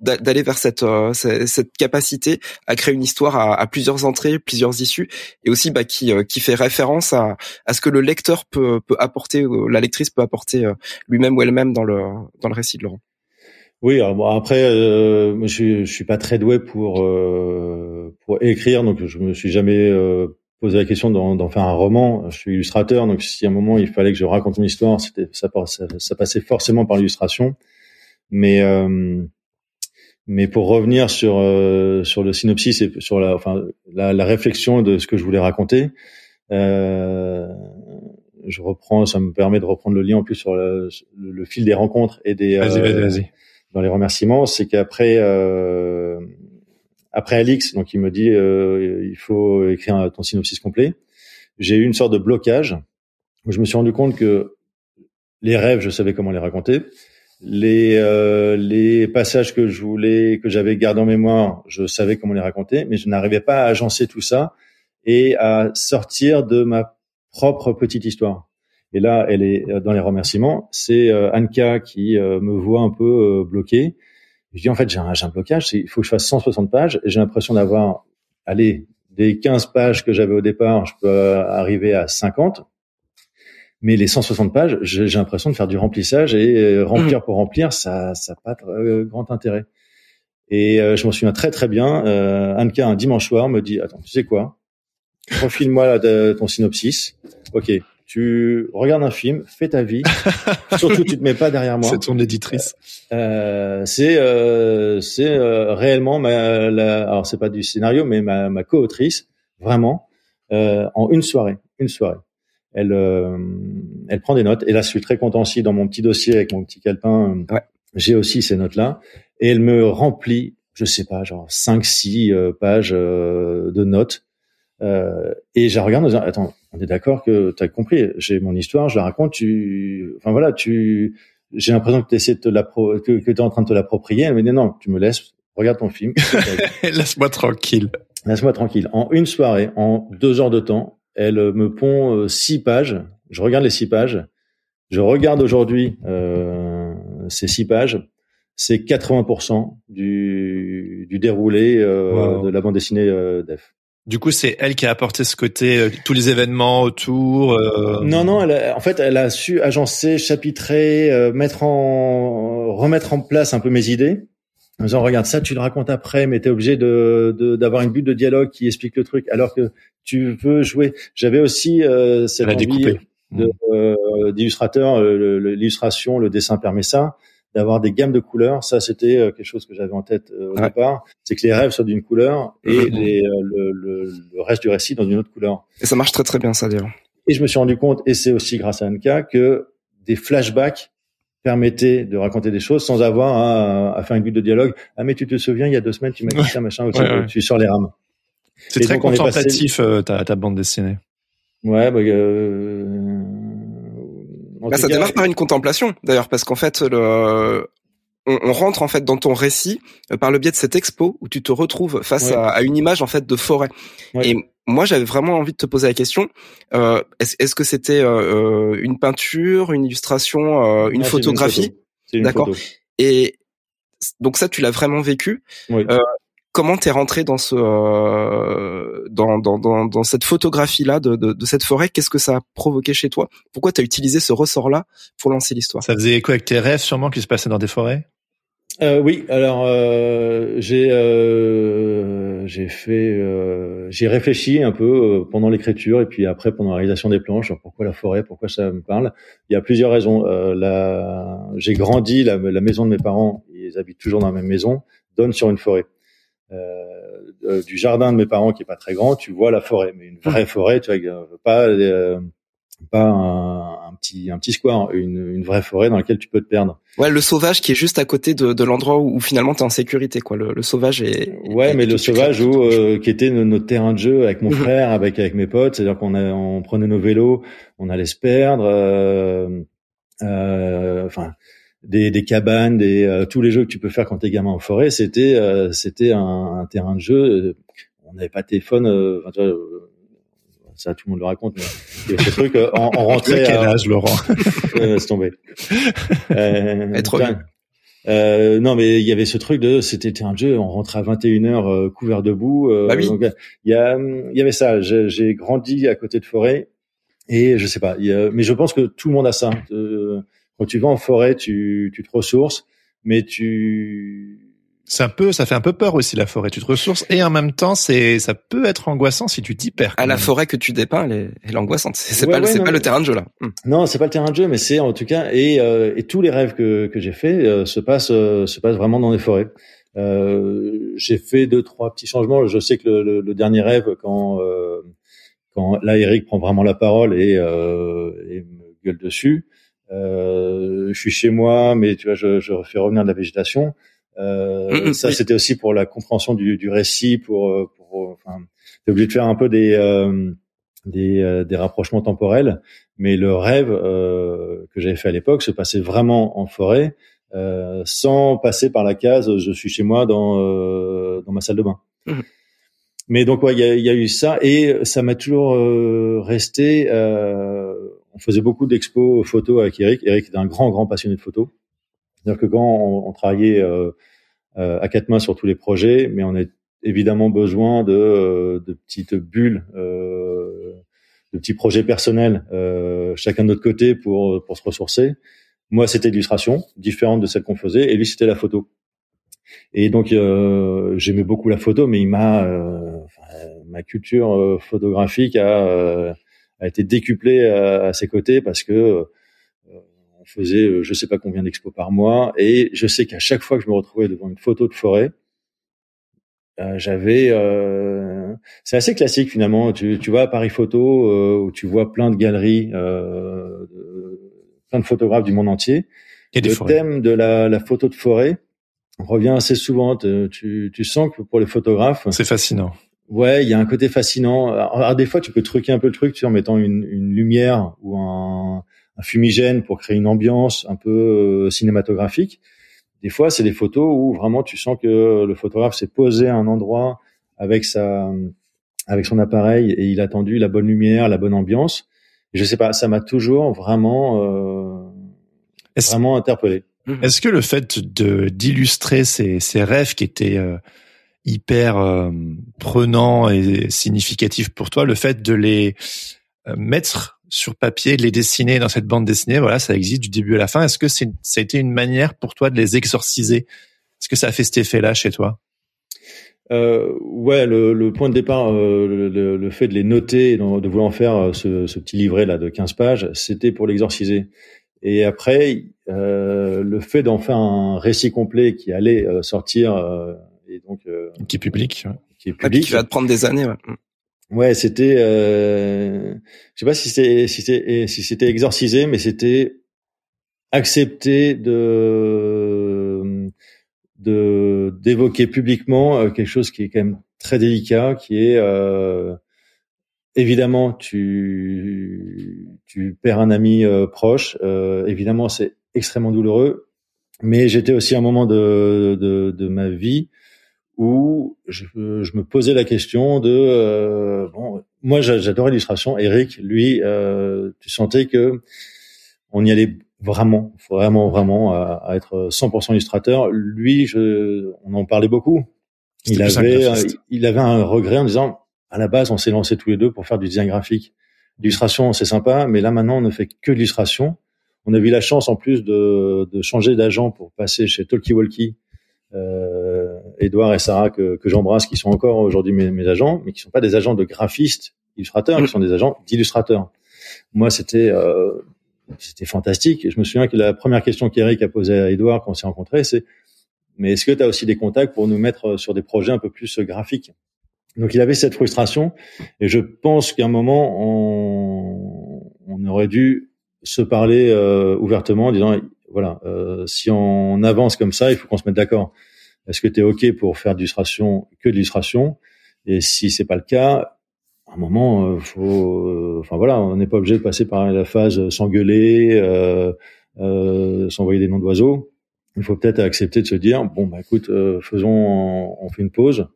d'a- d'aller vers cette, euh, cette cette capacité à créer une histoire à, à plusieurs entrées, plusieurs issues, et aussi bah, qui, euh, qui fait référence à, à ce que le lecteur peut, peut apporter, ou la lectrice peut apporter euh, lui-même ou elle-même dans le, dans le récit de Laurent. Oui, bon, après, euh, je, suis- je suis pas très doué pour euh, pour écrire, donc je me suis jamais euh, posé la question d'en faire un roman. Je suis illustrateur, donc si à un moment il fallait que je raconte une histoire, c'était ça, ça, ça passait forcément par l'illustration. Mais euh, mais pour revenir sur euh, sur le synopsis et sur la enfin la, la réflexion de ce que je voulais raconter, euh, je reprends, ça me permet de reprendre le lien en plus sur le, le fil des rencontres et des Vas-y, euh, dans les remerciements, c'est qu'après euh, après Alix, donc il me dit euh, il faut écrire ton synopsis complet. J'ai eu une sorte de blocage où je me suis rendu compte que les rêves, je savais comment les raconter, Les euh, les passages que je voulais, que j'avais gardés en mémoire, je savais comment les raconter, mais je n'arrivais pas à agencer tout ça et à sortir de ma propre petite histoire. Et là, elle est dans les remerciements. C'est euh, Anka qui euh, me voit un peu euh, bloqué. Je dis en fait j'ai un, un blocage, il faut que je fasse 160 pages. Et j'ai l'impression d'avoir, allez, des 15 pages que j'avais au départ, je peux arriver à 50. Mais les 160 pages, j'ai, l'impression de faire du remplissage et euh, remplir pour remplir, ça, n'a pas de euh, grand intérêt. Et euh, je m'en souviens très très bien. Euh, Anka un dimanche soir me dit attends, tu sais quoi? Refile-moi ton synopsis. Ok, tu regardes un film, fais ta vie. Surtout, tu te mets pas derrière moi. C'est ton éditrice. Euh, c'est euh, c'est euh, réellement ma la, alors c'est pas du scénario mais ma, ma co-autrice vraiment euh, en une soirée une soirée elle euh, elle prend des notes et là je suis très content aussi dans mon petit dossier avec mon petit calepin euh, Ouais. j'ai aussi ces notes là et elle me remplit je sais pas genre cinq six euh, pages euh, de notes euh, et je la regarde en disant attends on est d'accord que tu as compris j'ai mon histoire je la raconte tu enfin voilà tu j'ai l'impression que tu essaies de te l'appro- que, que tu es en train de te l'approprier. Elle me dit non, tu me laisses, regarde ton film, Laisse-moi tranquille. laisse-moi tranquille. En une soirée, en deux heures de temps, elle euh, me pond euh, six pages. Je regarde les six pages. Je regarde aujourd'hui euh, ces six pages. C'est 80% du, du déroulé euh, Wow. de la bande dessinée euh, d'Ef. Du coup, c'est elle qui a apporté ce côté, euh, tous les événements autour. euh, Non, non, elle a- en fait, elle a su agencer, chapitrer, euh, mettre en, remettre en place un peu mes idées. En disant, regarde, ça, tu le racontes après, mais t'es obligé de, de- d'avoir une butte de dialogue qui explique le truc, alors que tu veux jouer. J'avais aussi euh, cette Elle a envie de, euh, d'illustrateur, euh, l'illustration, le dessin permet ça, d'avoir des gammes de couleurs. Ça, c'était euh, quelque chose que j'avais en tête euh, au Ouais. départ. C'est que les rêves soient d'une couleur et les, euh, le, le- le reste du récit dans une autre couleur. Et ça marche très très bien ça d'ailleurs. Et je me suis rendu compte, et c'est aussi grâce à Anka, que des flashbacks permettaient de raconter des choses sans avoir à, à faire une butte de dialogue. Ah mais tu te souviens, il y a deux semaines, tu m'as dit ça, machin, Ouais, ouais. tu es sur les rames. C'est très donc, passé- contemplatif euh, ta, ta bande dessinée. Ouais, bah, euh, Bah, ça cas, démarre par une contemplation d'ailleurs parce qu'en fait le on, on rentre en fait dans ton récit euh, par le biais de cette expo où tu te retrouves face Ouais. à, à une image en fait de forêt. Ouais. Et moi j'avais vraiment envie de te poser la question euh, est-ce que c'était euh, euh, une peinture, une illustration, euh, une photographie? D'accord. Et donc ça tu l'as vraiment vécu. Oui. Comment t'es rentré dans ce euh, dans, dans, dans, dans cette photographie là de, de, de cette forêt? Qu'est-ce que ça a provoqué chez toi? Pourquoi t'as utilisé ce ressort là pour lancer l'histoire? Ça faisait écho avec tes rêves sûrement qui se passaient dans des forêts? Euh, oui, alors euh, j'ai euh, j'ai fait euh, j'ai réfléchi un peu euh, pendant l'écriture et puis après pendant la réalisation des planches. Pourquoi la forêt Pourquoi ça me parle Il y a plusieurs raisons. Euh, la, j'ai grandi la, la maison de mes parents, ils habitent toujours dans la même maison, donne sur une forêt. Euh, euh, du jardin de mes parents qui est pas très grand, tu vois la forêt, mais une vraie forêt, tu vois, euh, pas euh, pas un, un petit un petit square, une, une vraie forêt dans laquelle tu peux te perdre. Ouais, le sauvage qui est juste à côté de, de l'endroit où, où finalement t'es en sécurité, quoi. Le, le sauvage est. Ouais, est- mais le sauvage où euh, qui était no- notre terrain de jeu avec mon Mhm. frère, avec avec mes potes, c'est-à-dire qu'on a, on prenait nos vélos, on allait se perdre, euh, euh, enfin des, des cabanes, des euh, tous les jeux que tu peux faire quand t'es gamin en forêt, c'était euh, c'était un, un terrain de jeu. On n'avait pas de téléphone, euh, enfin, euh, ça tout le monde le raconte, mais il y avait ce truc, euh, on, on rentrait. quel âge, Laurent? Euh, laisse tomber. Euh, Être. Euh, non, mais il y avait ce truc de, c'était un jeu, on rentrait à 21h euh, couvert de boue. euh, Bah oui. donc, il y a, il y avait ça. J'ai j'ai grandi à côté de forêt et je sais pas. il y a- mais je pense que tout le monde a ça. Quand tu vas en forêt, tu, tu te ressources, mais tu, C'est un peu, ça fait un peu peur aussi la forêt. Tu te ressources et en même temps, c'est, ça peut être angoissant si tu t'y perds. À la forêt que tu dépeins, elle est, elle est angoissante. C'est Ouais, pas, le- ouais, c'est non, pas mais- le terrain de jeu là. Hum. Non, c'est pas le terrain de jeu, mais c'est en tout cas et, euh, et tous les rêves que, que j'ai fait euh, se passent euh, se passent vraiment dans les forêts. Euh, j'ai fait deux trois petits changements. Je sais que le, le- le dernier rêve quand euh, quand là Eric prend vraiment la parole et, euh, et me gueule dessus. Euh, je suis chez moi, mais tu vois, je, je fais revenir de la végétation. Euh, Mm, mm, ça, oui. c'était aussi pour la compréhension du, du récit, pour, euh, pour, euh, enfin, t'es obligé de faire un peu des, euh, des, euh, des rapprochements temporels. Mais le rêve euh, que j'avais fait à l'époque se passait vraiment en forêt. euh, sans passer par la case je suis chez moi dans euh, dans ma salle de bain. Mhm. Mais donc ouais, il y a, y a, eu ça et ça m'a toujours euh, resté. Euh, on faisait beaucoup d'expos photos avec Eric. Eric est un grand grand passionné de photos. C'est-à-dire que quand on, travaillait euh, à quatre mains sur tous les projets, mais on a évidemment besoin de, de petites bulles, de petits projets personnels, chacun de notre côté pour pour se ressourcer. Moi, c'était l'illustration, différente de celle qu'on faisait, et lui, c'était la photo. Et donc, euh, j'aimais beaucoup la photo, mais il m'a, euh, ma culture euh, photographique a, euh, a été décuplée à, à, ses côtés parce que euh, on faisait, je sais pas combien d'expos par mois, et je sais qu'à chaque fois que je me retrouvais devant une photo de forêt, j'avais, c'est assez classique finalement. Tu, tu vas à Paris Photo où tu vois plein de galeries. Plein de photographes du monde entier. Et le forêts. thème de la, la, photo de forêt revient assez souvent. Tu, tu sens que pour les photographes, c'est fascinant. Ouais, il y a un côté fascinant. Alors, alors, des fois, tu peux truquer un peu le truc, tu sais, en mettant une, une lumière ou un, un, fumigène pour créer une ambiance un peu euh, cinématographique. Des fois, c'est des photos où vraiment tu sens que le photographe s'est posé à un endroit avec sa, avec son appareil et il a tendu la bonne lumière, la bonne ambiance je sais pas, ça m'a toujours vraiment, euh, vraiment interpellé. Est-ce que le fait de d'illustrer ces, ces rêves qui étaient euh, hyper euh, prenants et significatifs pour toi, le fait de les euh, mettre sur papier, de les dessiner dans cette bande dessinée, voilà, ça existe du début à la fin. Est-ce que c'est ça a été une manière pour toi de les exorciser? Est-ce que ça a fait cet effet-là chez toi? Euh, ouais, le, le, point de départ, euh, le, le, fait de les noter, de vouloir en faire euh, ce, ce, petit livret là de 15 pages, c'était pour l'exorciser. Et après, euh, le fait d'en faire un récit complet qui allait euh, sortir et donc qui est public, ouais. qui est public, qui va te prendre des années. Ouais, ouais c'était, je sais pas si c'était si c'était si c'était exorcisé, mais c'était accepter de de d'évoquer publiquement euh, quelque chose qui est quand même très délicat, qui est euh, évidemment tu tu perds un ami euh, proche, euh, évidemment c'est extrêmement douloureux, mais j'étais aussi à un moment de, de, de ma vie où je, je, me posais la question de euh, bon moi j'adorais l'illustration Eric lui euh, tu sentais que on y allait vraiment, vraiment, vraiment à, à être 100% illustrateur. Lui, je, on en parlait beaucoup. Il avait, il avait un regret en disant, à la base, on s'est lancé tous les deux pour faire du design graphique. L'illustration, c'est sympa, mais là maintenant, on ne fait que l'illustration. On a eu la chance en plus de, de changer d'agent pour passer chez Talkie Walkie. Euh, Edouard et Sarah que, que j'embrasse, qui sont encore aujourd'hui mes, mes, agents, mais qui sont pas des agents de graphistes illustrateurs, qui sont des agents d'illustrateurs. Moi, c'était euh, c'était fantastique. Je me souviens que la première question qu'Eric a posée à Edouard quand on s'est rencontrés, c'est mais est-ce que tu as aussi des contacts pour nous mettre sur des projets un peu plus graphiques? Donc il avait cette frustration et je pense qu'à un moment on, on, aurait dû se parler euh, ouvertement en disant voilà euh, si on avance comme ça, il faut qu'on se mette d'accord. Est-ce que tu es OK pour faire d'illustration que de l'illustration? Et si c'est pas le cas, à un moment, euh, faut, euh, enfin voilà, on n'est pas obligé de passer par la phase s'engueuler, euh, euh, s'envoyer des noms d'oiseaux. Il faut peut-être accepter de se dire bon bah écoute, euh, faisons, on fait une pause.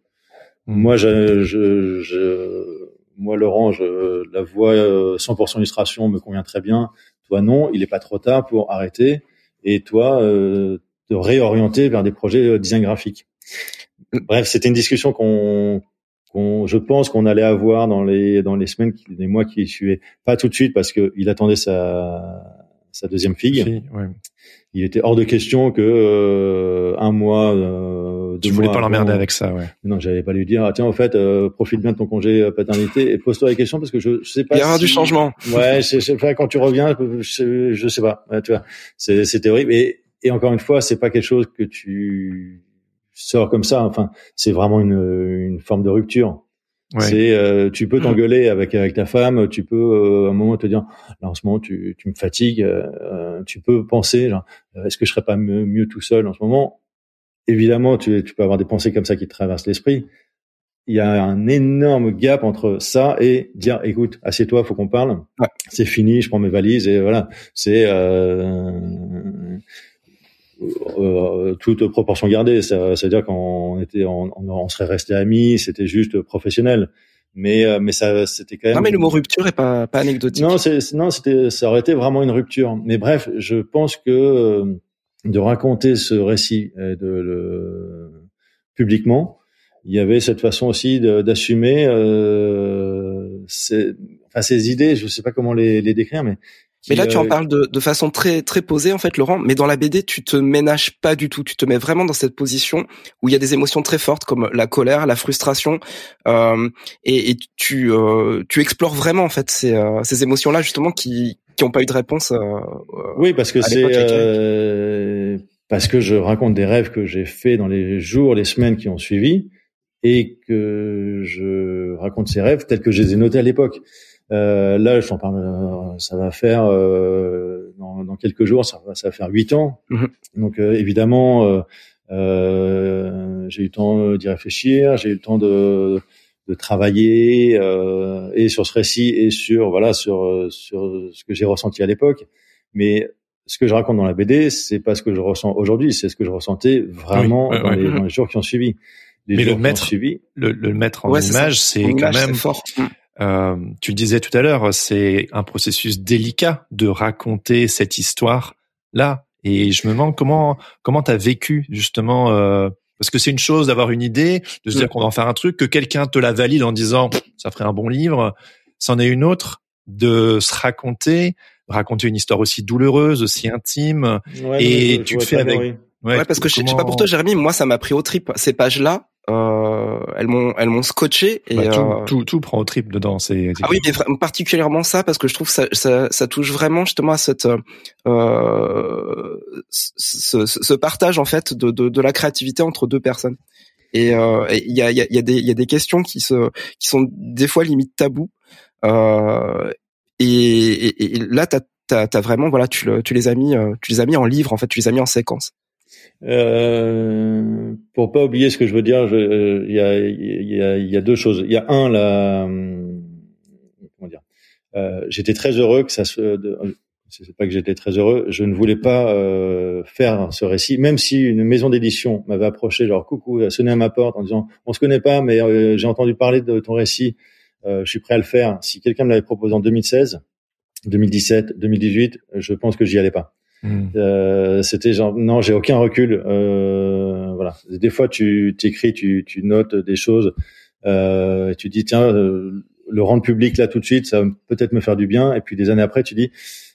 Mmh. Moi, je, je, je, moi Laurent, je, la voix 100% illustration me convient très bien. Toi non, il est pas trop tard pour arrêter et toi te réorienter vers des projets design graphique. Bref, c'était une discussion qu'on je pense qu'on allait avoir dans les dans les semaines, les mois qui suivaient. Pas tout de suite parce que il attendait sa sa deuxième fille. Ouais. Il était hors de question que euh, un mois. Euh, deux tu voulais mois pas l'emmerder avec ça, ouais. Non, j'allais pas lui dire ah, tiens en fait euh, profite bien de ton congé paternité et pose-toi la question parce que je, je sais pas. Il y aura si... du changement. Ouais, je sais pas quand tu reviens, je, je sais pas. Ouais, tu vois, c'est c'était horrible et et encore une fois, c'est pas quelque chose que tu sors comme ça. Enfin, c'est vraiment une, une forme de rupture. Ouais. C'est, euh, tu peux t'engueuler avec avec ta femme, tu peux euh, à un moment te dire, là en ce moment tu, tu me fatigues, euh, tu peux penser, genre, est-ce que je serais pas mieux, mieux, tout seul en ce moment? Évidemment, tu, tu peux avoir des pensées comme ça qui te traversent l'esprit. Il y a un énorme gap entre ça et dire, écoute, assieds-toi, faut qu'on parle. Ouais. C'est fini, je prends mes valises et voilà. C'est euh, toute proportion gardée. C'est-à-dire qu'on était, on, on, serait resté amis, c'était juste professionnel. Mais mais ça, c'était quand même. Non, mais le mot rupture est pas pas anecdotique. Non, c'est non, c'était, ça aurait été vraiment une rupture. Mais bref, je pense que de raconter ce récit de le publiquement, il y avait cette façon aussi d'assumer euh, ces, enfin, ces idées. Je ne sais pas comment les, les décrire, mais mais là, tu en euh, parles de, de, façon très très posée en fait, Laurent. Mais dans la BD, tu te ménages pas du tout. Tu te mets vraiment dans cette position où il y a des émotions très fortes comme la colère, la frustration, euh, et, et, tu euh, tu explores vraiment en fait ces, euh, ces émotions-là justement qui qui ont pas eu de réponse. Euh, oui, parce que c'est parce que je raconte des rêves que j'ai faits dans les jours, les semaines qui ont suivi et que je raconte ces rêves tels que je les ai notés à l'époque. Euh, là, je t'en parle, euh, ça va faire euh, dans, dans, quelques jours, ça va, ça va faire huit ans. Mhm. Donc euh, évidemment, euh, j'ai eu le temps d'y réfléchir, j'ai eu le temps de, de travailler et sur ce récit et sur voilà sur sur ce que j'ai ressenti à l'époque. Mais ce que je raconte dans la BD, c'est pas ce que je ressens aujourd'hui, c'est ce que je ressentais vraiment dans, les, dans, les, jours qui ont suivi mais le mettre, le, le, mettre en image, c'est quand même fort. Euh, tu le disais tout à l'heure, c'est un processus délicat de raconter cette histoire là. Et je me demande comment comment t'as vécu justement euh, parce que c'est une chose d'avoir une idée, de se dire mm. qu'on va en faire un truc, que quelqu'un te la valide en disant ça ferait un bon livre. C'en est une autre de se raconter, raconter une histoire aussi douloureuse, aussi intime, et tu te fais avec. Ouais, parce que je sais pas pour toi, Jérémy, moi ça m'a pris au trip ces pages-là euh, elles m'ont elles m'ont scotché et bah, tout, euh, tout, tout prend au trip dedans c'est ah oui mais particulièrement ça parce que je trouve ça ça, ça touche vraiment justement à cette euh, ce, ce, partage en fait de, de, de la créativité entre deux personnes. Et euh, il y a il y a, y a des il y a des questions qui se qui sont des fois limite tabous. Euh, et, et, et, là t'as t'as vraiment voilà tu, tu les as mis tu les as mis en livre en fait tu les as mis en séquence euh, pour pas oublier ce que je veux dire, euh, il y, a, y, a, y, a, deux choses. Il y a un là, hum, comment dire. Euh, j'étais très heureux que ça se. C'est pas que j'étais très heureux. Je ne voulais pas euh, faire ce récit, même si une maison d'édition m'avait approché, genre coucou, a sonné à ma porte en disant on se connaît pas, mais euh, j'ai entendu parler de ton récit. je suis prêt à le faire. Si quelqu'un me l'avait proposé en 2016, 2017, 2018, je pense que j'y allais pas. Hmm. Euh, c'était genre non, j'ai aucun recul. Euh, voilà. Des fois, tu t'écris, tu, tu notes des choses. Euh, et tu dis tiens, euh, le rendre public là tout de suite, ça va peut-être me faire du bien. Et puis des années après, tu dis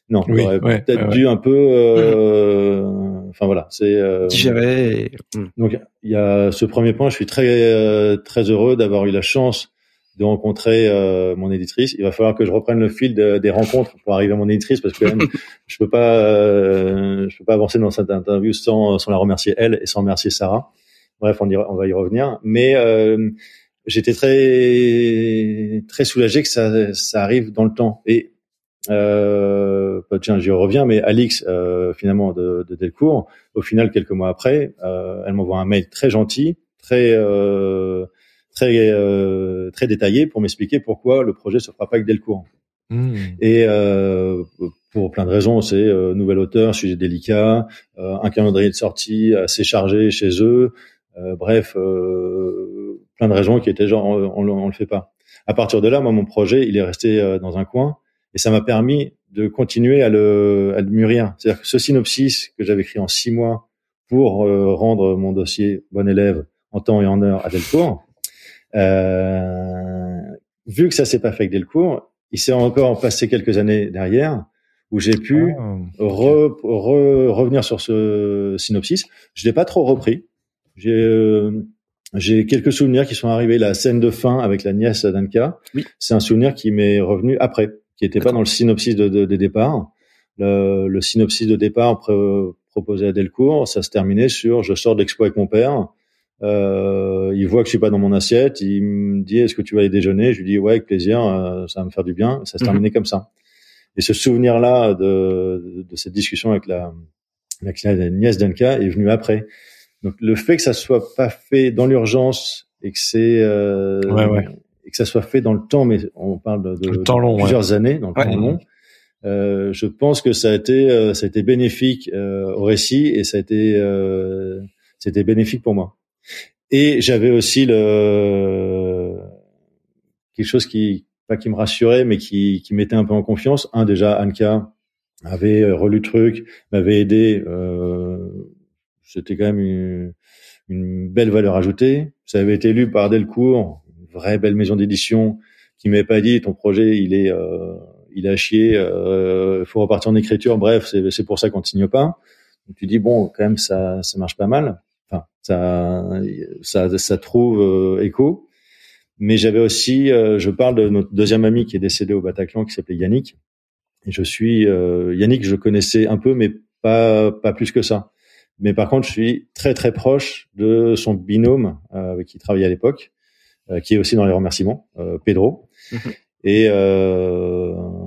non, oui, peut-être dû un peu. Euh, hmm. Enfin voilà, c'est euh, digérer. Hmm. Donc il y a ce premier point. Je suis très très heureux d'avoir eu la chance de rencontrer euh, mon éditrice. Il va falloir que je reprenne le fil des rencontres pour arriver à mon éditrice parce que je peux pas, euh, je peux pas avancer dans cette interview sans, sans la remercier elle et sans remercier Sarah. Bref, on, on va y revenir. Mais euh, j'étais très très soulagé que ça, ça arrive dans le temps. Et euh, tiens, j'y reviens. Mais Alix, euh, finalement de, de Delcourt, au final quelques mois après, elle m'envoie un mail très gentil, très très euh, très détaillé pour m'expliquer pourquoi le projet se fera pas avec Delcourt. Mmh. Et euh, pour plein de raisons, c'est euh, nouvel auteur, sujet délicat, euh, un calendrier de sortie assez chargé chez eux, euh, bref, plein de raisons qui étaient genre on, on, le fait pas. À partir de là, moi mon projet, il est resté dans un coin et ça m'a permis de continuer à le, à le mûrir. C'est-à-dire que ce synopsis que j'avais écrit en six mois pour rendre mon dossier bon élève en temps et en heure à Delcourt, euh, vu que ça s'est pas fait avec Delcourt, il s'est encore passé quelques années derrière où j'ai pu ah, revenir sur ce synopsis. Je l'ai pas trop repris. J'ai euh, j'ai quelques souvenirs qui sont arrivés. La scène de fin avec la nièce d'Anka, oui. c'est un souvenir qui m'est revenu après, qui était pas dans le synopsis de, de, de départ. Le, le, synopsis de départ proposé à Delcourt, ça se terminait sur je sors d'expo avec mon père. Euh, il voit que je suis pas dans mon assiette. Il me dit est-ce que tu vas aller déjeuner? Je lui dis ouais avec plaisir, euh, ça va me faire du bien. Ça se mhm. terminait comme ça. Et ce souvenir-là de, de, cette discussion avec la, la, nièce d'Anka est venu après. Donc le fait que ça soit pas fait dans l'urgence et que c'est euh, ouais, ouais. et que ça soit fait dans le temps, mais on parle de, le temps long, plusieurs années, dans le temps long. euh, je pense que ça a été, euh, ça a été bénéfique au récit et ça a été, c'était bénéfique pour moi. Et j'avais aussi le quelque chose qui pas qui me rassurait, mais qui, qui mettait un peu en confiance. Un déjà, Anka avait relu le truc, m'avait aidé. C'était quand même une, une, belle valeur ajoutée. Ça avait été lu par Delcourt, une vraie belle maison d'édition, qui m'avait pas dit ton projet il est il a chié, euh, faut repartir en écriture. Bref, c'est pour ça qu'on ne signe pas. Tu dis bon, quand même ça ça marche pas mal. Enfin, ça ça ça trouve euh, écho. Mais j'avais aussi, euh, je parle de notre deuxième ami qui est décédé au Bataclan, qui s'appelait Yannick. Et je suis euh, Yannick, je connaissais un peu, mais pas pas plus que ça. Mais par contre, je suis très très proche de son binôme avec qui il travaillait à l'époque, qui est aussi dans les remerciements, Pedro. Mhm. Et euh, et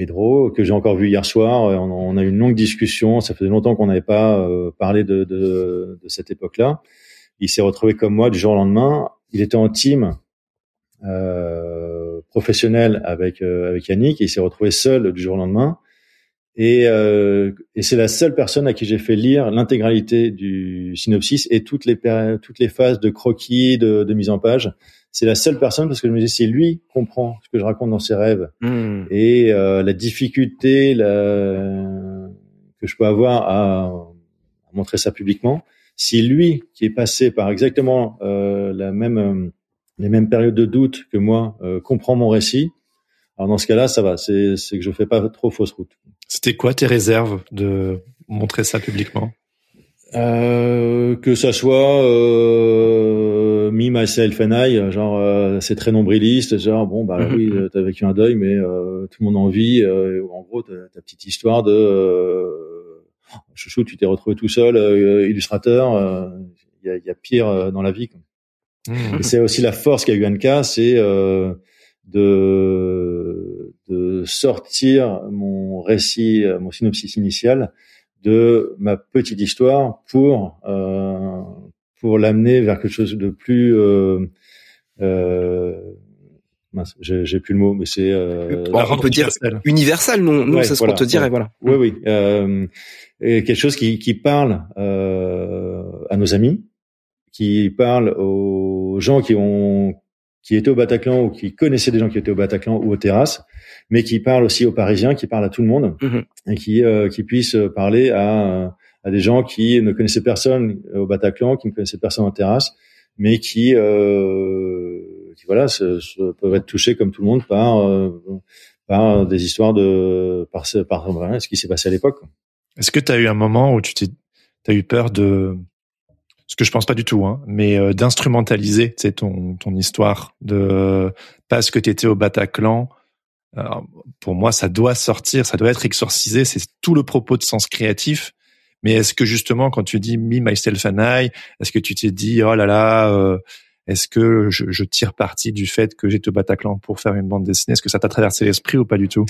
Pedro, que j'ai encore vu hier soir. Euh, on, a eu une longue discussion. Ça faisait longtemps qu'on n'avait pas euh, parlé de, de, de cette époque-là. Il s'est retrouvé comme moi du jour au lendemain. Il était en team euh, professionnel avec euh, avec Yannick. Et il s'est retrouvé seul du jour au lendemain. Et, euh, et c'est la seule personne à qui j'ai fait lire l'intégralité du synopsis et toutes les toutes les phases de croquis, de, de mise en page c'est la seule personne parce que je me dis si lui comprend ce que je raconte dans ses rêves hmm. et euh, la difficulté la... que je peux avoir à, montrer ça publiquement, si lui qui est passé par exactement euh, la même euh, les mêmes périodes de doute que moi comprend mon récit, alors dans ce cas-là, ça va. C'est que je fais pas trop fausse route. C'était quoi tes réserves de montrer ça publiquement? Euh, que ça soit euh, me myself and I, genre euh, c'est très nombriliste, genre bon bah oui mhm. t'as vécu un deuil mais euh, tout le monde en vit. Euh, en gros ta, petite histoire de chouchou tu t'es retrouvé tout seul, illustrateur, il y a, y, a, pire dans la vie. Quoi. Mhm. c'est aussi la force qu'a eu Anka, c'est de de sortir mon récit, mon synopsis initial de ma petite histoire pour euh, pour l'amener vers quelque chose de plus euh, euh, j'ai plus le mot mais c'est euh, on peut dire universel. non non c'est ce qu'on te dirait voilà. Oui oui euh, et quelque chose qui qui parle euh, à nos amis qui parle aux gens qui ont qui étaient au Bataclan ou qui connaissaient des gens qui étaient au Bataclan ou aux terrasses, mais qui parlent aussi aux Parisiens, qui parlent à tout le monde mhm. et qui euh, qui puissent parler à à des gens qui ne connaissaient personne au Bataclan, qui ne connaissaient personne en terrasse, mais qui euh, qui voilà se, peuvent être touchés comme tout le monde par euh, par des histoires de par par, par ce qui s'est passé à l'époque. Est-ce que tu as eu un moment où tu t'es as eu peur de ce que je pense pas du tout, hein, mais euh, d'instrumentaliser ton, ton histoire, de parce que tu étais au Bataclan. pour moi, ça doit sortir, ça doit être exorcisé. C'est tout le propos de sens créatif. Mais est-ce que justement, quand tu dis me, myself and I, est-ce que tu t'es dit oh là là, euh, est-ce que je, je, tire parti du fait que j'étais au Bataclan pour faire une bande dessinée? Est-ce que ça t'a traversé l'esprit ou pas du tout?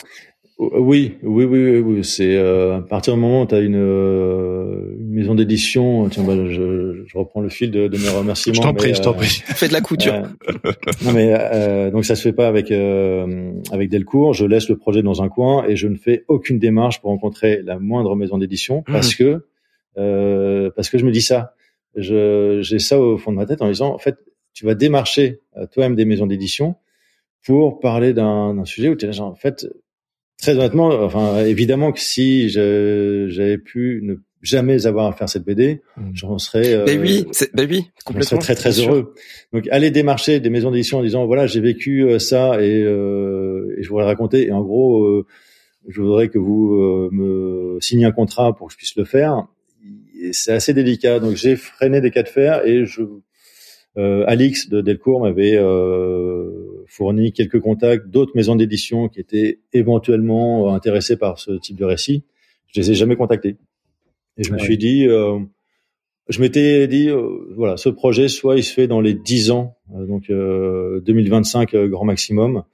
Oui, oui, oui, oui, C'est euh, à partir du moment où tu as une, euh, une, maison d'édition. Tiens, bah, je, je, reprends le fil de, de mes remerciements. Je t'en prie, je t'en prie. Fais de la couture. non mais donc ça se fait pas avec avec Delcourt. Je laisse le projet dans un coin et je ne fais aucune démarche pour rencontrer la moindre maison d'édition mmh. parce que parce que je me dis ça. Je j'ai ça au fond de ma tête en disant en fait tu vas démarcher toi-même des maisons d'édition pour parler d'un sujet où tu es genre en fait Très honnêtement, enfin évidemment que si j'avais pu ne jamais avoir à faire cette BD, mm. j'en serais. Euh, ben oui, ben oui, complètement. très très heureux. Donc aller démarcher des maisons d'édition en disant voilà j'ai vécu euh, ça et, euh, et, je voudrais raconter et en gros euh, je voudrais que vous euh, me signiez un contrat pour que je puisse le faire. C'est assez délicat donc j'ai freiné des cas de fer et je Alix de Delcourt m'avait fourni quelques contacts d'autres maisons d'édition qui étaient éventuellement euh, intéressées par ce type de récit. Je les ai jamais contactés. Et je me suis dit, euh, je m'étais dit, euh, voilà, ce projet, soit il se fait dans les 10 ans, donc 2025 grand maximum,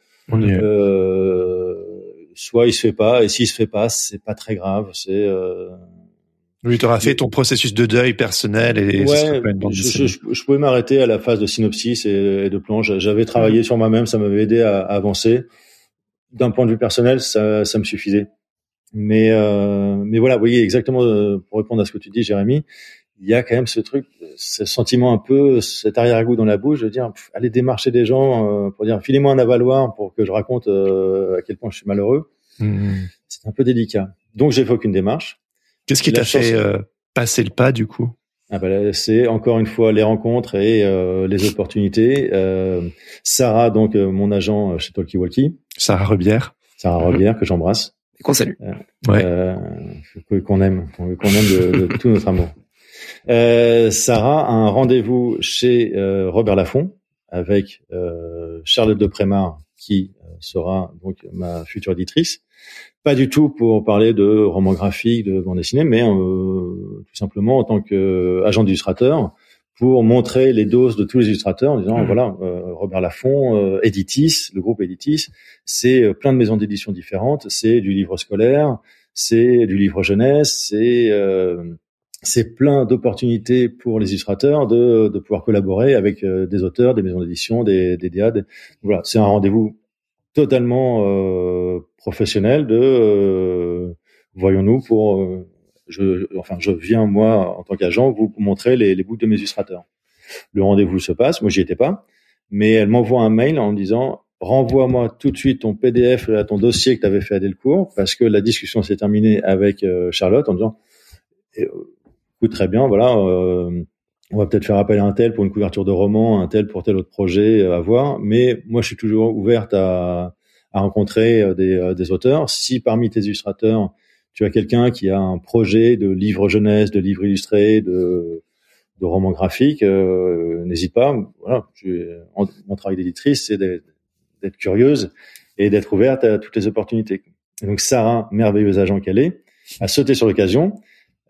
soit il se fait pas. Et s'il se fait pas, c'est pas très grave. C'est oui, tu auras fait ton processus de deuil personnel et ouais, je, je, je, pouvais m'arrêter à la phase de synopsis et, de plan. J'avais travaillé sur moi-même, ça m'avait aidé à, avancer. D'un point de vue personnel, ça, ça me suffisait. Mais euh, mais voilà, vous voyez exactement euh, pour répondre à ce que tu dis, Jérémy, il y a quand même ce truc, ce sentiment un peu, cet arrière-goût dans la bouche de dire, pff, allez démarcher des gens euh, pour dire, filez-moi un avaloir pour que je raconte à quel point je suis malheureux. Hmm. C'est un peu délicat. Donc j'ai fait aucune démarche. Qu'est-ce qui t'a fait euh, passer le pas du coup? Ah bah là, c'est encore une fois les rencontres et euh, les opportunités. Euh, Sarah, donc euh, mon agent euh, chez Talkie Walkie, Sarah Rebière. Sarah Mhm. Rebière que j'embrasse, Et qu'on salue. Ouais. euh, que- qu'on aime, qu'on qu'on aime de, de tout notre amour. Euh, Sarah a un rendez-vous chez euh, Robert Laffont avec euh, Charlotte de Prémar qui euh, sera donc ma future éditrice. Pas du tout pour parler de roman graphique, de bande dessinée, mais euh, tout simplement en tant qu'agent d'illustrateur pour montrer les doses de tous les illustrateurs en disant Mhm. voilà euh, Robert Laffont, euh, Editis, le groupe Editis, c'est euh, plein de maisons d'édition différentes, c'est du livre scolaire, c'est du livre jeunesse, c'est euh, c'est plein d'opportunités pour les illustrateurs de, de pouvoir collaborer avec euh, des auteurs, des maisons d'édition, des, des DA. des- Voilà, c'est un rendez-vous totalement euh, professionnel de euh, voyons-nous pour euh, je enfin je viens moi en tant qu'agent vous montrer les, les bouts de mes illustrateurs. Le rendez-vous se passe, moi j'y étais pas, mais elle m'envoie un mail en me disant renvoie-moi tout de suite ton PDF à ton dossier que tu avais fait à Delcourt parce que la discussion s'est terminée avec euh, Charlotte en disant eh, écoute très bien voilà euh, on va peut-être faire appel à un tel pour une couverture de roman, un tel pour tel autre projet euh, à voir, mais moi je suis toujours ouverte à, à rencontrer euh, des, euh, des auteurs. Si parmi tes illustrateurs tu as quelqu'un qui a un projet de livre jeunesse, de livre illustré, de, de roman graphique, euh, n'hésite pas. Voilà, mon travail d'éditrice, c'est d'être curieuse et d'être ouverte à toutes les opportunités. Donc Sarah, merveilleuse agent qu'elle est, a sauté sur l'occasion.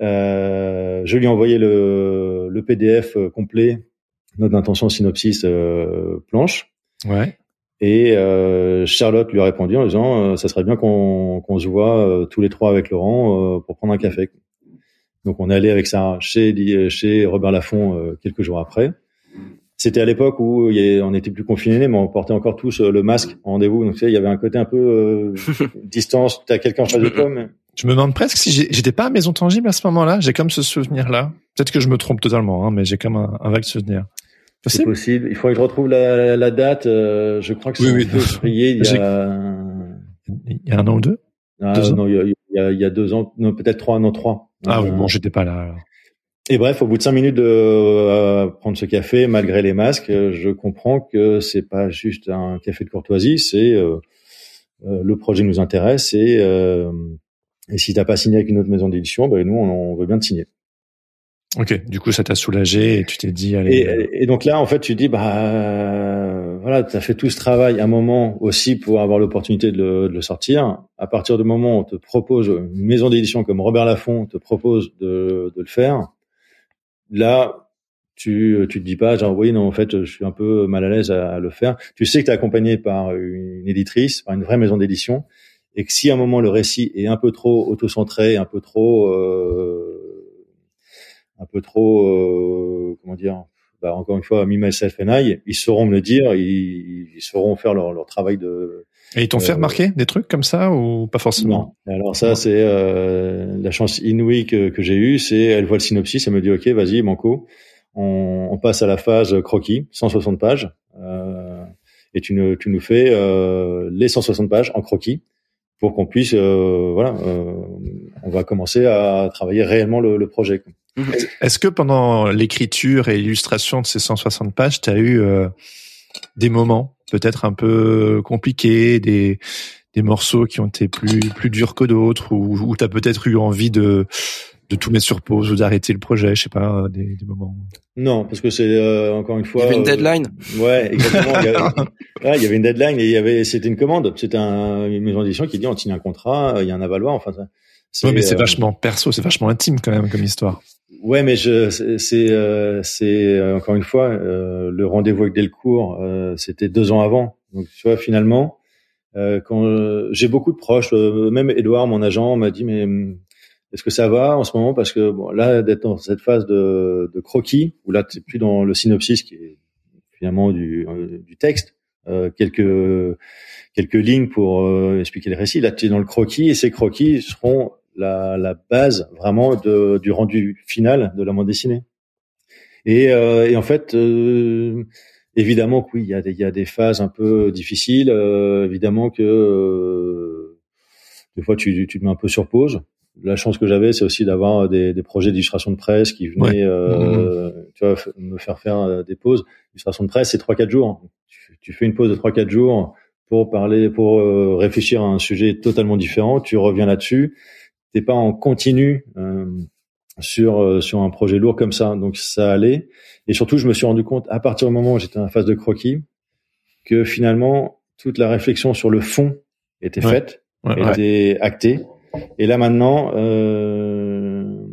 Euh, je lui ai envoyé le, le PDF complet, note d'intention, synopsis, euh, planche. Ouais. Et euh, Charlotte lui a répondu en disant euh, ça serait bien qu'on qu'on se voit euh, tous les trois avec Laurent euh, pour prendre un café. Donc on est allé avec Sarah chez chez Robert Laffont euh, quelques jours après. C'était à l'époque où il y a- on était plus confinés, mais on portait encore tous euh, le masque en rendez-vous. Donc tu sais, il y avait un côté un peu euh, distance. T'as quelqu'un en face de toi, mais Je me demande presque si j'étais pas à Maison Tangible à ce moment-là. J'ai comme ce souvenir-là. Peut-être que je me trompe totalement, hein, mais j'ai comme un, un vague souvenir. c'est Possible. Il faudrait que je retrouve la, la date. euh, je crois que Oui, c'est oui. en février. Il y a, Il y a un an ou deux ah, deux non, il y a, il y deux ans, non peut-être trois, non trois. Ah oui, Euh, bon, j'étais pas là. alors. Et bref, au bout de cinq minutes de euh, prendre ce café, malgré les masques, euh, je comprends que c'est pas juste un café de courtoisie, c'est le projet nous intéresse et, et si t'as pas signé avec une autre maison d'édition, ben nous on, on veut bien te signer. Ok, du coup, ça t'a soulagé et tu t'es dit, allez. euh, Et, et donc là, en fait, tu dis, bah euh, voilà, t'as fait tout ce travail un moment aussi pour avoir l'opportunité de le, de le sortir. À partir du moment où on te propose une maison d'édition comme Robert Laffont te propose de, de le faire, là, tu tu te dis pas genre oui non en fait je suis un peu mal à l'aise à, à le faire. Tu sais que tu es accompagné par une éditrice, par une vraie maison d'édition, et que si à un moment le récit est un peu trop auto-centré, un peu trop euh, un peu trop euh, comment dire bah, encore une fois me myself and I, ils sauront me le dire, ils, ils sauront faire leur, leur travail de Et ils t'ont fait euh, remarquer des trucs comme ça ou pas forcément? Non. Alors ça, c'est euh, la chance inouïe que, que j'ai eue, c'est elle voit le synopsis, elle me dit ok, vas-y, Manco, on, on passe à la phase croquis, 160 pages, euh, et tu, nous tu nous fais les 160 pages en croquis pour qu'on puisse, euh, voilà, euh, on va commencer à travailler réellement le, le projet. quoi. Est-ce que pendant l'écriture et l'illustration de ces 160 pages, tu as eu euh, des moments peut-être un peu compliqués, des, des morceaux qui ont été plus, plus durs que d'autres, ou, ou tu as peut-être eu envie de, de tout mettre sur pause ou d'arrêter le projet, je sais pas, des, des moments. Non, parce que c'est euh, encore une Il fois. y avait une euh, deadline? Ouais, exactement. il, y avait, ouais, il y avait une deadline et il y avait, c'était une commande. C'était un, une maison d'édition qui dit on signe un contrat, il y a un avaloir. Enfin, ça, Ouais, mais c'est euh, vachement perso, c'est vachement intime quand même comme histoire. Ouais, mais je, c'est, c'est, euh, c'est, euh, encore une fois euh, le rendez-vous avec Delcourt, euh, c'était deux ans avant. Donc tu vois, finalement, euh, quand euh, j'ai beaucoup de proches, euh, même Edouard, mon agent, m'a dit mais hum, est-ce que ça va en ce moment? Parce que bon, là, d'être dans cette phase de, de croquis où là, t'es plus dans le synopsis qui est finalement du, euh, du texte. euh, quelques quelques lignes pour euh, expliquer le récit. Là, tu es dans le croquis et ces croquis seront la, la base vraiment de, du rendu final de la bande dessinée. Et, euh, et en fait, euh, évidemment que oui, il y a, des, y a des phases un peu difficiles. évidemment que des fois, tu, tu te mets un peu sur pause la chance que j'avais, c'est aussi d'avoir des, des, projets d'illustration de presse qui venaient, euh, mmh. tu vois, me faire faire euh, des pauses. Illustration de presse, c'est trois quatre jours. Tu, tu, fais une pause de trois quatre jours pour parler, pour euh, réfléchir à un sujet totalement différent. Tu reviens là-dessus. T'es pas en continu euh, sur euh, sur un projet lourd comme ça. Donc ça allait. Et surtout, je me suis rendu compte à partir du moment où j'étais en phase de croquis que finalement toute la réflexion sur le fond était faite, était actée et là maintenant, euh,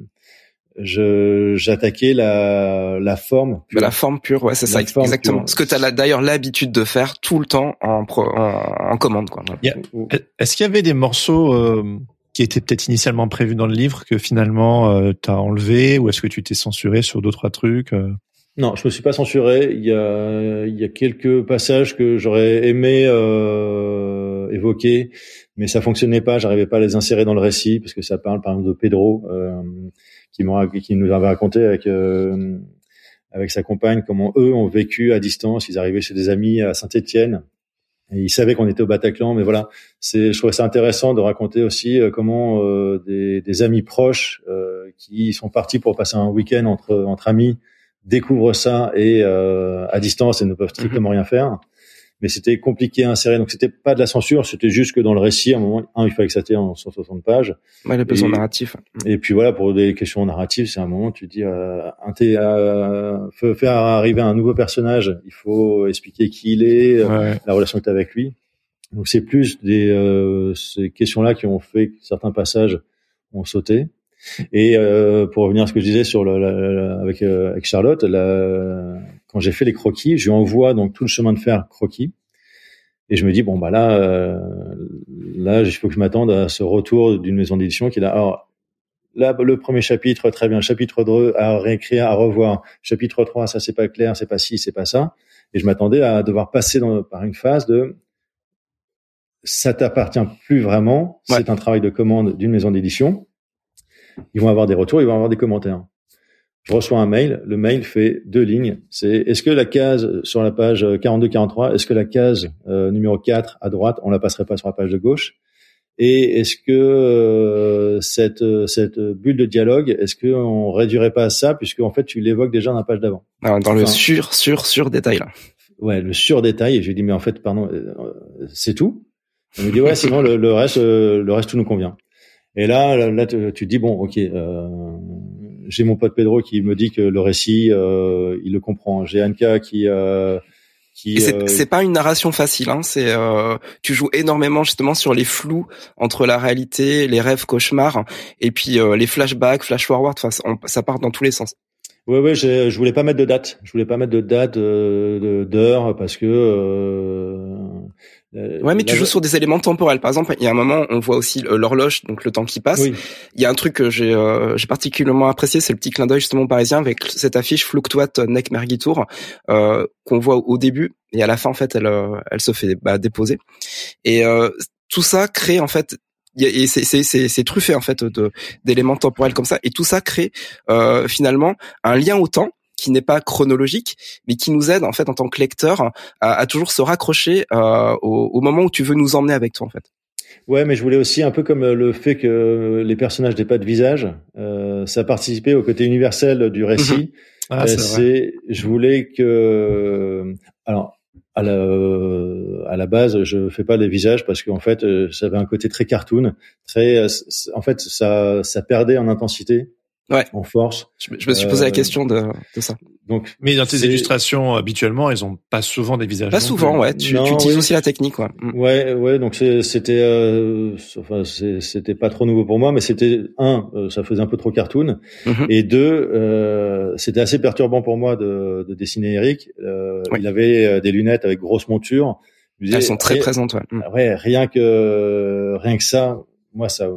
je j'attaquais la la forme pure. la forme pure ouais c'est ça exactement ce que tu as d'ailleurs l'habitude de faire tout le temps en en, commande quoi est-ce qu'il y avait des morceaux euh, qui étaient peut-être initialement prévus dans le livre que finalement euh, tu as enlevé ou est-ce que tu t'es censuré sur d'autres trucs euh? non je me suis pas censuré il y a il y a quelques passages que j'aurais aimé évoquer mais ça fonctionnait pas. J'arrivais pas à les insérer dans le récit parce que ça parle par exemple de Pedro euh, qui, qui nous avait raconté avec euh, avec sa compagne comment eux ont vécu à distance. Ils arrivaient chez des amis à Saint-Étienne et ils savaient qu'on était au Bataclan. Mais voilà, c'est je trouvais ça intéressant de raconter aussi euh, comment euh, des, des, amis proches qui sont partis pour passer un week-end entre entre amis découvrent ça et à distance et ne peuvent strictement rien faire mais c'était compliqué à insérer. Donc c'était pas de la censure, c'était juste que dans le récit, à un moment, un, il fallait que ça t'ait en 160 pages. Ouais, le besoin narratif. Et puis voilà, pour des questions narratives, c'est un moment, tu dis, euh, un euh, faire arriver un nouveau personnage, il faut expliquer qui il est, euh, la relation que tu as avec lui. Donc c'est plus des euh, ces questions-là qui ont fait que certains passages ont sauté. Et euh, pour revenir à ce que je disais sur le, avec, avec Charlotte, la, quand j'ai fait les croquis, je lui envoie donc tout le chemin de fer croquis. Et je me dis bon bah là, euh, là il faut que je m'attende à ce retour d'une maison d'édition qui est là. Alors là, le premier chapitre, très bien. Chapitre 2, à réécrire, à revoir. Chapitre 3, ça c'est pas clair, c'est pas ci, c'est pas ça. Et je m'attendais à devoir passer dans, par une phase de ça t'appartient plus vraiment. C'est un travail de commande d'une maison d'édition. Ils vont avoir des retours, ils vont avoir des commentaires je reçois un mail, le mail fait deux lignes. C'est est-ce que la case sur la page 42-43, est-ce que la case euh, numéro 4 à droite, on la passerait pas sur la page de gauche? Et est-ce que euh, cette cette bulle de dialogue, est-ce qu'on réduirait pas à ça puisque en fait tu l'évoques déjà dans la page d'avant? Dans le sur sur sur détail là. Ouais, le sur détail. Et je lui dis mais en fait pardon, euh, c'est tout? Il me dit ouais, sinon le, le reste le reste tout nous convient. Et là, là, tu, te dis bon, ok, euh, j'ai mon pote Pedro qui me dit que le récit, euh, il le comprend. J'ai Anka qui euh, qui euh, c'est pas une narration facile. Hein. C'est euh, tu joues énormément justement sur les flous entre la réalité, les rêves, cauchemars, et puis euh, les flashbacks, flash forward. Enfin, ça part dans tous les sens. Ouais, ouais, je voulais pas mettre de date. Je voulais pas mettre de date d'heure parce que euh, ouais, mais tu joues sur des éléments temporels. Par exemple, il y a un moment, on voit aussi l'horloge, donc le temps qui passe. Il y a un truc que j'ai euh, particulièrement apprécié, c'est le petit clin d'œil justement parisien avec cette affiche Fluctuat Neck Mergitour euh, qu'on voit au début et à la fin en fait, elle euh, elle se fait bah, déposer. Et tout ça crée en fait et c'est truffé en fait d'éléments temporels comme ça et tout ça crée finalement un lien au temps qui n'est pas chronologique, mais qui nous aide en fait en tant que lecteur à, toujours se raccrocher euh, au, moment où tu veux nous emmener avec toi en fait. Ouais, mais je voulais aussi un peu comme euh, le fait que les personnages n'aient pas de visage, euh, ça participait au côté universel du récit. Mhm. Ah, c'est, je voulais que, alors à la, à la base, je fais pas les visages parce qu'en fait, ça avait un côté très cartoon, très, en fait, ça, ça perdait en intensité ouais. en force. Je, me suis posé la euh, question de, de ça. Donc, mais dans tes illustrations habituellement, ils ont pas souvent des visages. Pas souvent, ouais. Tu, tu utilises aussi la technique, ouais. Mm. Ouais, ouais. Donc c'était, euh, enfin, c'était pas trop nouveau pour moi, mais c'était un, euh, ça faisait un peu trop cartoon, mm-hmm. et deux, euh, c'était assez perturbant pour moi de, de dessiner Eric. Euh, Il avait des lunettes avec grosse monture. Elles sont très présentes, ouais. Mm. Ouais, rien que rien que ça, moi ça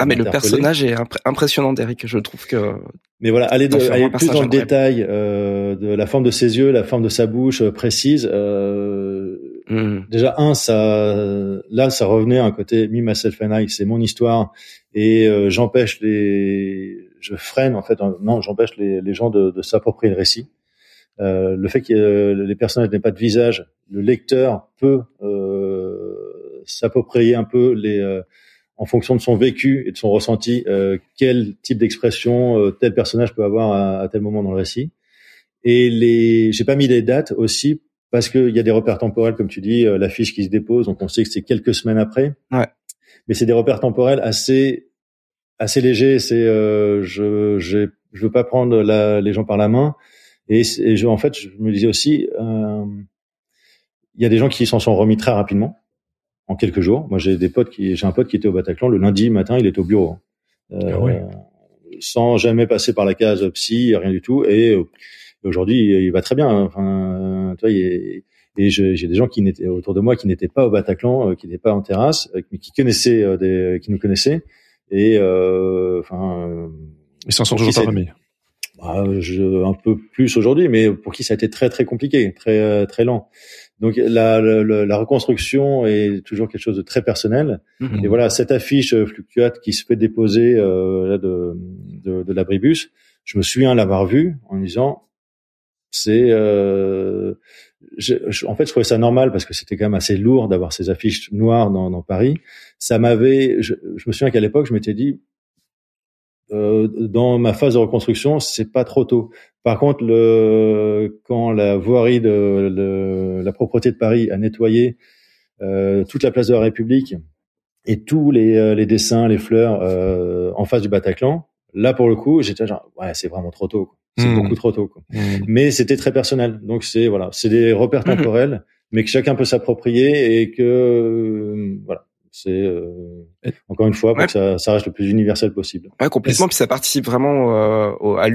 ah mais le personnage est impressionnant d'Eric, je trouve que. Mais voilà, aller, plus dans le détail euh, de la forme de ses yeux, la forme de sa bouche euh, précise. Euh, hmm. Déjà un, ça, là, ça revenait à un côté me myself and I, c'est mon histoire et euh, j'empêche les, je freine en fait, non, j'empêche les, les, gens de, de s'approprier le récit. Euh, le fait que les personnages n'aient pas de visage, le lecteur peut s'approprier un peu les en fonction de son vécu et de son ressenti, euh, quel type d'expression euh, tel personnage peut avoir à, tel moment dans le récit. Et les, j'ai pas mis les dates aussi parce qu'il y a des repères temporels, comme tu dis, euh, l'affiche qui se dépose, donc on sait que c'est quelques semaines après. Ouais. Mais c'est des repères temporels assez assez légers. C'est je je je veux pas prendre la, les gens par la main. Et, et je, en fait, je me disais aussi, il y a des gens qui s'en sont remis très rapidement en quelques jours. Moi, j'ai des potes qui, j'ai un pote qui était au Bataclan le lundi matin, il était au bureau, hein. euh, ah sans jamais passer par la case psy, rien du tout. Et euh, aujourd'hui, il va très bien. Hein. Enfin, tu vois, et j'ai des gens qui n'étaient autour de moi qui n'étaient pas au Bataclan, euh, qui n'étaient pas en terrasse, mais qui connaissaient des, qui nous connaissaient. Et enfin, ils s'en sont toujours pas remis. Bah, je, un peu plus aujourd'hui, mais pour qui ça a été très très compliqué, très très lent. Donc la, la, la, reconstruction est toujours quelque chose de très personnel. Mhm. Et voilà, cette affiche fluctuate qui se fait déposer euh, de, de, de l'abribus, je me souviens l'avoir vue en disant, c'est, euh, en fait, je trouvais ça normal parce que c'était quand même assez lourd d'avoir ces affiches noires dans, dans Paris. Ça m'avait, je, je, me souviens qu'à l'époque, je m'étais dit, euh, dans ma phase de reconstruction, c'est pas trop tôt. Par contre, le, quand la voirie de, la propreté de Paris a nettoyé euh, toute la place de la République et tous les, euh, les dessins, les fleurs euh, en face du Bataclan, là pour le coup, j'étais genre ouais, c'est vraiment trop tôt. C'est mmh. beaucoup trop tôt. Quoi. Mmh. Mais c'était très personnel. Donc c'est voilà, c'est des repères mmh. temporels, mais que chacun peut s'approprier et que voilà, c'est euh, encore une fois pour que ça, ça, reste le plus universel possible. Ouais, complètement. Puis ça participe vraiment euh, à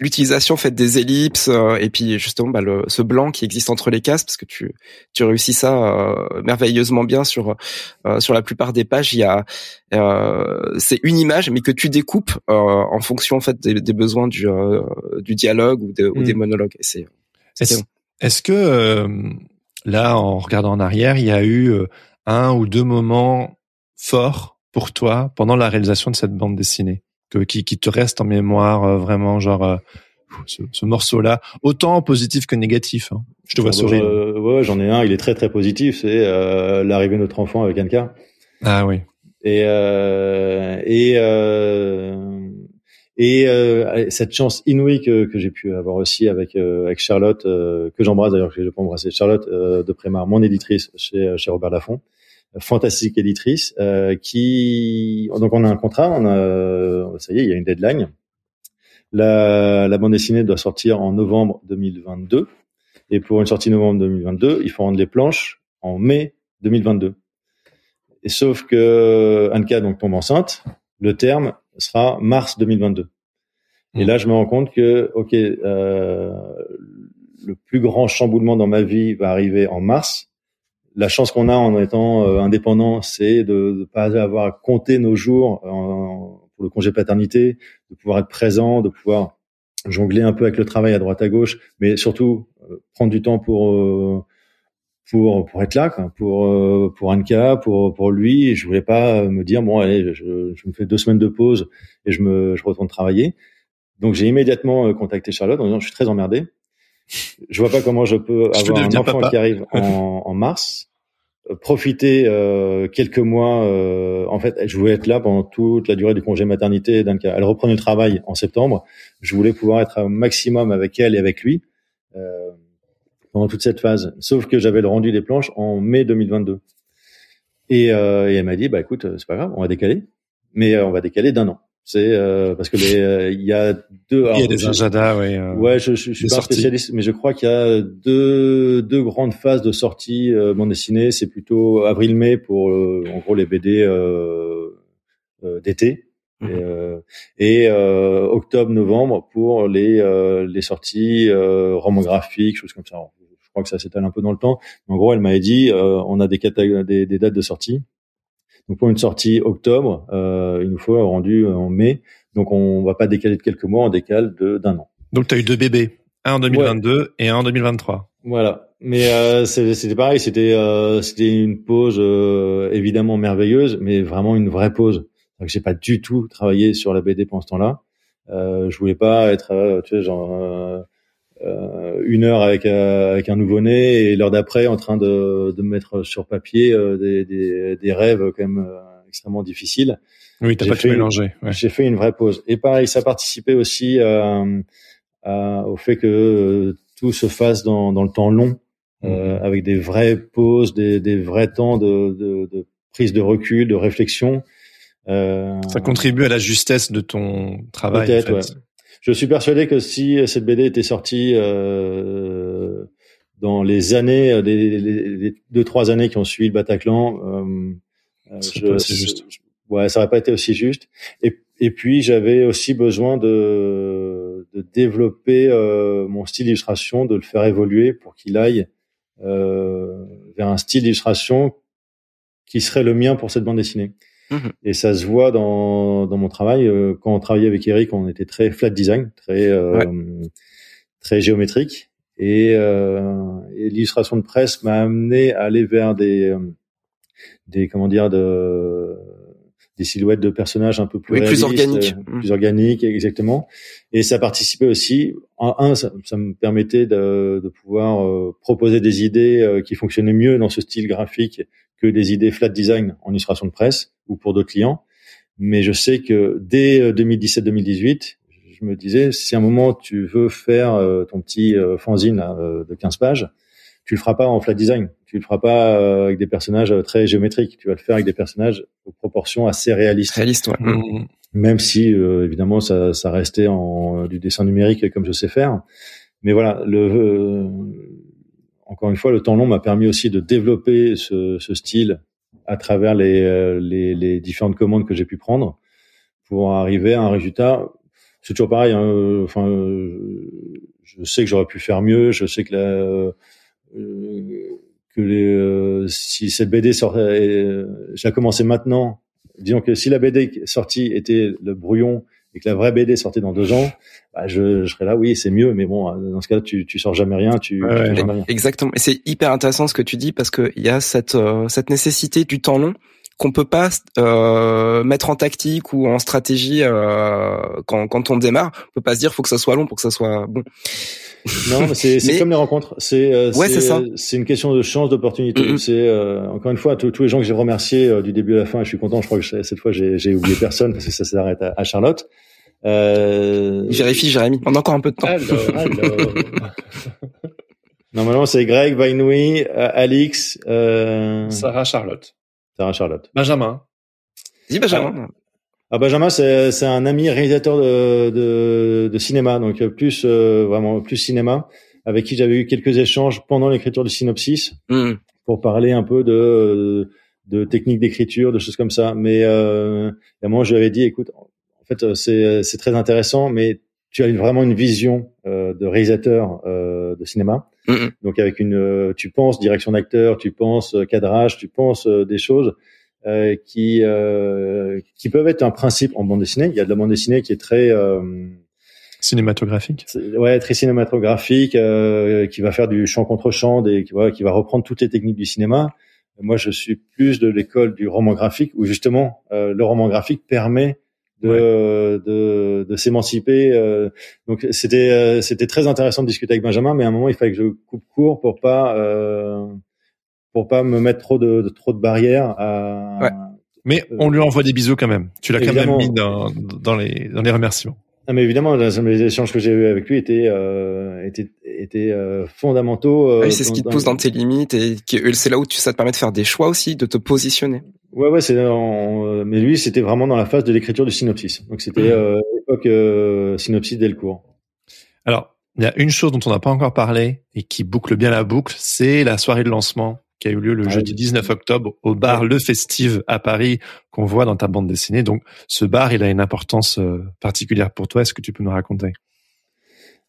l'utilisation faite des ellipses euh, et puis justement bah, le, ce blanc qui existe entre les cases parce que tu tu réussis ça merveilleusement bien sur sur la plupart des pages. Il y a c'est une image mais que tu découpes en fonction en fait des, des besoins du du dialogue ou, ou des mm. monologues. C'est est-ce est que là en regardant en arrière, il y a eu un ou deux moments forts pour toi pendant la réalisation de cette bande dessinée que, qui, qui te reste en mémoire euh, vraiment genre euh, ce, ce morceau-là, autant positif que négatif. Hein. Je te vois sourire. Euh, ouais, j'en ai un. Il est très très positif. C'est euh, l'arrivée de notre enfant avec Anka. Ah oui. Et et et cette chance inouïe que, que j'ai pu avoir aussi avec avec Charlotte que j'embrasse d'ailleurs que je peux embrasser Charlotte de Prémar, mon éditrice chez chez Robert Laffont fantastique éditrice euh, qui donc on a un contrat, on a ça y est, il y a une deadline. La, la bande dessinée doit sortir en novembre 2022 et pour une sortie novembre 2022, il faut rendre les planches en mai 2022. Et sauf que Anka donc tombe enceinte, le terme sera mars 2022. Et là, je me rends compte que, ok, euh, le plus grand chamboulement dans ma vie va arriver en mars la chance qu'on a en étant euh, indépendant, c'est de ne pas avoir à compter nos jours pour le congé paternité, de pouvoir être présent, de pouvoir jongler un peu avec le travail à droite à gauche, mais surtout euh, prendre du temps pour euh, pour pour être là, quoi, pour pour Anka, pour pour lui. Je voulais pas me dire bon allez, je, je me fais deux semaines de pause et je me je retourne travailler. Donc j'ai immédiatement contacté Charlotte en disant je suis très emmerdé je vois pas comment je peux avoir un enfant qui arrive en, en mars, euh, profiter euh, quelques mois. Euh, en fait, je voulais être là pendant toute la durée du congé maternité. Donc, elle reprenait le travail en septembre. Je voulais pouvoir être au maximum avec elle et avec lui euh, pendant toute cette phase. Sauf que j'avais le rendu des planches en mai 2022. Et, euh, et elle m'a dit, bah écoute, c'est pas grave, on va décaler, mais on va décaler d'un an. C'est euh, parce que euh, il y a deux. Il y a des agendas, oui. Euh, ouais, je, je, je suis pas spécialiste, mais je crois qu'il y a deux deux grandes phases de sortie euh, bande dessinée. C'est plutôt avril-mai pour en gros les BD d'été. Mhm. Et, octobre-novembre pour les les sorties romans graphiques, choses comme ça. Je crois que ça s'étale un peu dans le temps. Mais en gros, elle m'avait dit, on a des, des, des dates de sortie Donc pour une sortie octobre, euh, il nous faut un rendu en mai. Donc on va pas décaler de quelques mois, on décale de d'un an. Donc tu as eu deux bébés, un en 2022 et un en 2023. Voilà. Mais euh, c'était pareil, c'était euh, c'était une pause euh, évidemment merveilleuse, mais vraiment une vraie pause. Donc j'ai pas du tout travaillé sur la BD pendant ce temps-là. Euh, je voulais pas être, euh, tu sais, genre euh, une heure avec avec un nouveau-né et l'heure d'après en train de de mettre sur papier des, des, des rêves quand même extrêmement difficiles. Oui, t'as pas tout mélangé. Ouais. J'ai fait une vraie pause. Et pareil, ça participait aussi au fait que tout se fasse dans dans le temps long. Euh, avec des vraies pauses, des, des vrais temps de, de, de, prise de recul, de réflexion. Euh, Ça contribue à la justesse de ton travail. En fait. Ouais. Je suis persuadé que si cette BD était sortie euh, dans les années, les, les, les, deux trois années qui ont suivi le Bataclan, euh, je, juste. ouais, ça aurait pas été aussi juste. Et, et puis j'avais aussi besoin de, de développer euh, mon style d'illustration, de le faire évoluer pour qu'il aille euh, vers un style d'illustration qui serait le mien pour cette bande dessinée. Mmh. Et ça se voit dans, dans mon travail. Euh, quand on travaillait avec Eric, on était très flat design, très euh, ouais. très géométrique. Et, euh, et l'illustration de presse m'a amené à aller vers des des comment dire de des silhouettes de personnages un peu plus oui, réalistes, plus organiques, euh, plus organiques exactement. Et ça participait aussi. En un, ça, ça me permettait de, de pouvoir euh, proposer des idées euh, qui fonctionnaient mieux dans ce style graphique que des idées flat design en illustration de presse ou pour d'autres clients. Mais je sais que dès 2017-2018, je me disais si à un moment tu veux faire ton petit fanzine de 15 pages, tu le feras pas en flat design. Tu le feras pas euh, avec des personnages euh, très géométriques. Tu vas le faire avec des personnages aux proportions assez réalistes. Réaliste, ouais. Mmh. Même si euh, évidemment ça, ça restait en du dessin numérique comme je sais faire. Mais voilà, le euh, encore une fois, le temps long m'a permis aussi de développer ce, ce style à travers les, les, les différentes commandes que j'ai pu prendre pour arriver à un résultat. C'est toujours pareil. Hein, enfin, je sais que j'aurais pu faire mieux. Je sais que la, que les, euh, si cette BD sortait, euh, j'ai commencé maintenant, disons que si la BD sortie était le brouillon et que la vraie BD sortait dans deux ans, bah je, je, serais là, oui, c'est mieux, mais bon, dans ce cas-là, tu, tu sors jamais rien, tu, ouais, tu jamais rien. Exactement. Et c'est hyper intéressant ce que tu dis parce que il y a cette euh, cette nécessité du temps long qu'on peut pas euh, mettre en tactique ou en stratégie euh, quand, quand on démarre. On peut pas se dire faut que ça soit long pour que ça soit bon. Non, c'est mais... comme les rencontres. C'est euh, ouais, c'est ça. C'est une question de chance, d'opportunité. Mm -hmm. C'est euh, encore une fois tous, les gens que j'ai remerciés euh, du début à la fin. Et je suis content. Je crois que cette fois j'ai oublié personne parce que ça s'arrête à, à, Charlotte. Euh... Vérifie, Jérémy. On a encore un peu de temps. Alors, alors. Normalement, c'est Greg, Vainoui, Alix, Sarah, Charlotte. Sarah Charlotte. Benjamin. Dis Benjamin. Ah, Benjamin, c'est c'est un ami réalisateur de, de, de cinéma, donc plus euh, vraiment plus cinéma, avec qui j'avais eu quelques échanges pendant l'écriture du synopsis mm. pour parler un peu de de techniques d'écriture, de choses comme ça. Mais euh, à un moment, je lui avais dit, écoute, en fait, c'est c'est très intéressant, mais tu as vraiment une vision euh, de réalisateur euh, de cinéma. Mm -hmm. Donc avec une, euh, tu penses direction d'acteur, tu penses cadrage, tu penses des choses euh, qui qui peuvent être un principe en bande dessinée. Il y a de la bande dessinée qui est très cinématographique. Ouais, très cinématographique, qui va faire du champ contre champ, des, qui va qui va reprendre toutes les techniques du cinéma. Moi, je suis plus de l'école du roman graphique, où justement le roman graphique permet de, ouais. de, de s'émanciper. Euh, donc c'était euh, c'était très intéressant de discuter avec Benjamin, mais à un moment il fallait que je coupe court pour pas euh, pour pas me mettre trop de, de trop de barrières. À, ouais. Mais on lui envoie des bisous quand même. Tu l'as quand même mis dans, dans les dans les remerciements. Ah, mais évidemment, les échanges que j'ai eus avec lui étaient euh, étaient étaient euh, fondamentaux. Euh, oui, c'est ce qui te pose dans tes limites et c'est là où tu, ça te permet de faire des choix aussi, de te positionner. Ouais, ouais, c'est mais lui, c'était vraiment dans la phase de l'écriture du synopsis. Donc c'était mmh. l'époque euh, synopsis Delcourt. Alors, il y a une chose dont on n'a pas encore parlé et qui boucle bien la boucle, c'est la soirée de lancement qui a eu lieu le ah, jeudi 19 octobre au bar Le Festive à Paris qu'on voit dans ta bande dessinée. Donc ce bar, il a une importance particulière pour toi. Est-ce que tu peux nous raconter?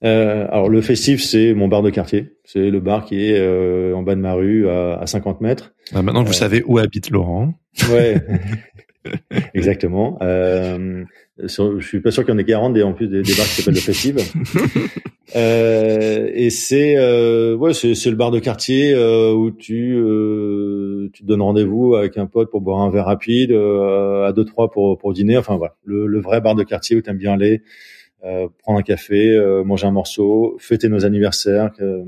Euh, alors le festif, c'est mon bar de quartier. C'est le bar qui est euh, en bas de ma rue à, à 50 mètres. Ah, maintenant, vous Euh, savez où habite Laurent. Ouais, exactement. Euh, je suis pas sûr qu'il y en ait 40 des, en plus des, des bars qui s'appellent le festif. Euh, et c'est euh, ouais, c'est le bar de quartier euh, où tu euh, tu te donnes rendez-vous avec un pote pour boire un verre rapide, euh, à deux trois pour pour dîner. Enfin voilà, le, le vrai bar de quartier où t'aimes bien aller, prendre un café, euh, manger un morceau, fêter nos anniversaires. que-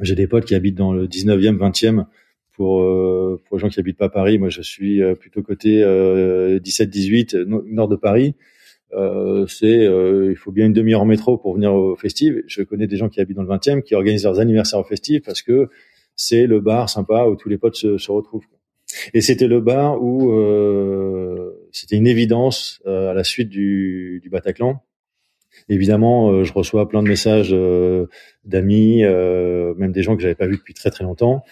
J'ai des potes qui habitent dans le 19e, 20e. Pour euh, pour les gens qui habitent pas Paris, moi je suis euh, plutôt côté euh, 17-18 no- nord de Paris. Euh, c'est euh, il faut bien une demi-heure en métro pour venir au festif. Je connais des gens qui habitent dans le 20e qui organisent leurs anniversaires au festif parce que c'est le bar sympa où tous les potes se, se retrouvent. Et c'était le bar où euh, c'était une évidence euh, à la suite du, du Bataclan. Évidemment, euh, je reçois plein de messages euh, d'amis, euh, même des gens que j'avais pas vus depuis très très longtemps.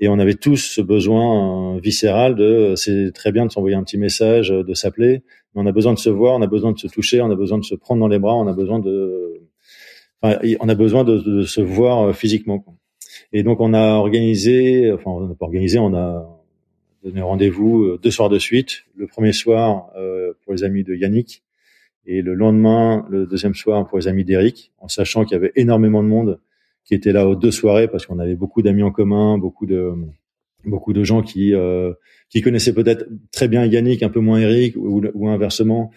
Et on avait tous ce besoin viscéral de c'est très bien de s'envoyer un petit message, de s'appeler, mais on a besoin de se voir, on a besoin de se toucher, on a besoin de se prendre dans les bras, on a besoin de, enfin, on a besoin de, se voir physiquement. Et donc on a organisé, enfin on n'a pas organisé, on a donné rendez-vous deux soirs de suite. Le premier soir pour les amis de Yannick et le lendemain, le deuxième soir pour les amis d'Eric, en sachant qu'il y avait énormément de monde qui était là aux deux soirées parce qu'on avait beaucoup d'amis en commun, beaucoup de beaucoup de gens qui euh, qui connaissaient peut-être très bien Yannick, un peu moins Eric ou, ou inversement.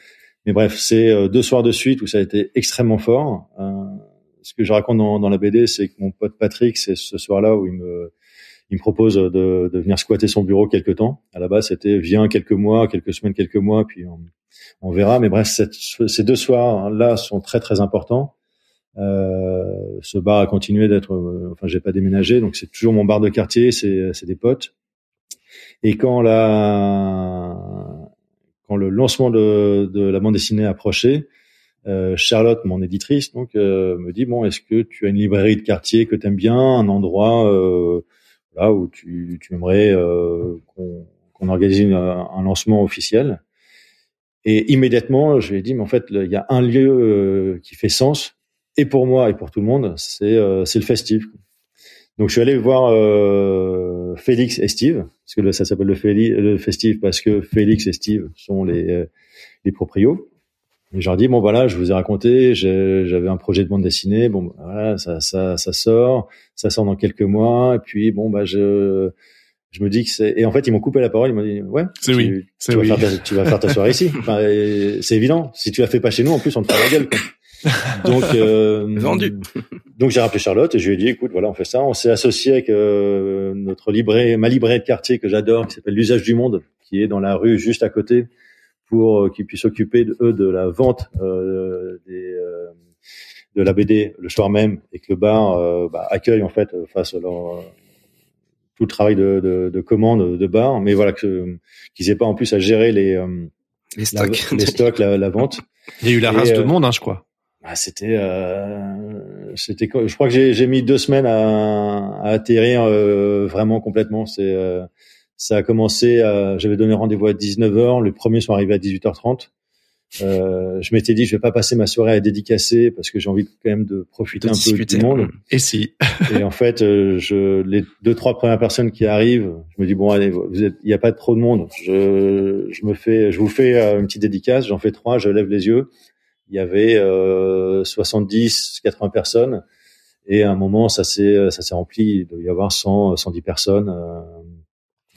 Mais bref, c'est euh, deux soirs de suite où ça a été extrêmement fort. Euh, ce que je raconte dans, dans la BD, c'est que mon pote Patrick, c'est ce soir-là où il me il me propose de, de venir squatter son bureau quelque temps. À la base, c'était viens quelques mois, quelques semaines, quelques mois, puis on, on verra. Mais bref, ces deux soirs-là sont très très importants. Euh, ce bar a continué d'être, euh, enfin, j'ai pas déménagé, donc c'est toujours mon bar de quartier, c'est des potes. Et quand la quand le lancement de, de la bande dessinée approchait, euh, Charlotte, mon éditrice, donc euh, me dit bon, est-ce que tu as une librairie de quartier que tu aimes bien, un endroit euh, là où tu, tu aimerais euh, qu'on qu'on organise une- un lancement officiel Et immédiatement, je lui ai dit mais en fait, il y a un lieu euh, qui fait sens et pour moi et pour tout le monde, c'est euh, c'est le festif. Donc je suis allé voir euh, Félix et Steve, parce que ça s'appelle le, le festif parce que Félix et Steve sont les, les proprios. Et je leur dis bon voilà, je vous ai raconté, j'avais un projet de bande dessinée, bon voilà, ça, ça, ça sort, ça sort dans quelques mois, et puis bon bah je je me dis que c'est et en fait ils m'ont coupé la parole, ils m'ont dit ouais, C'est tu, oui, c'est tu vas oui. faire ta, tu vas faire ta soirée ici, enfin, c'est évident. Si tu la fais pas chez nous, en plus on te fera la gueule. quoi. Donc euh, Vendu. donc j'ai rappelé Charlotte et je lui ai dit écoute voilà on fait ça. On s'est associé avec euh, notre libraire, ma librairie de quartier que j'adore qui s'appelle l'usage du monde qui est dans la rue juste à côté pour euh, qu'ils puissent s'occuper de, eux de la vente euh, des euh, de la BD le soir même et que le bar euh, bah, accueille en fait euh, face à leur euh, tout le travail de, de, de commande de bar mais voilà que qu'ils aient pas en plus à gérer les euh, Les la- stocks. les stocks la, la vente Il y a eu la Et, race de monde, hein, je crois. ah, c'était, euh, c'était, je crois que j'ai, j'ai mis deux semaines à, à atterrir euh, vraiment complètement. C'est, euh, ça a commencé, à, j'avais donné rendez-vous à 19h, les premiers sont arrivés à 18h30. Euh, je m'étais dit, je vais pas passer ma soirée à dédicacer parce que j'ai envie quand même de profiter De un peu discuter. du monde. Et si Et en fait, euh, je, les deux trois premières personnes qui arrivent, je me dis bon allez, vous êtes, il y a pas trop de monde. Je, je me fais, je vous fais euh, une petite dédicace. J'en fais trois. Je lève les yeux. Il y avait euh, 70, 80 personnes. Et à un moment, ça s'est, ça s'est rempli. Il doit y avoir 100, 110 personnes. euh,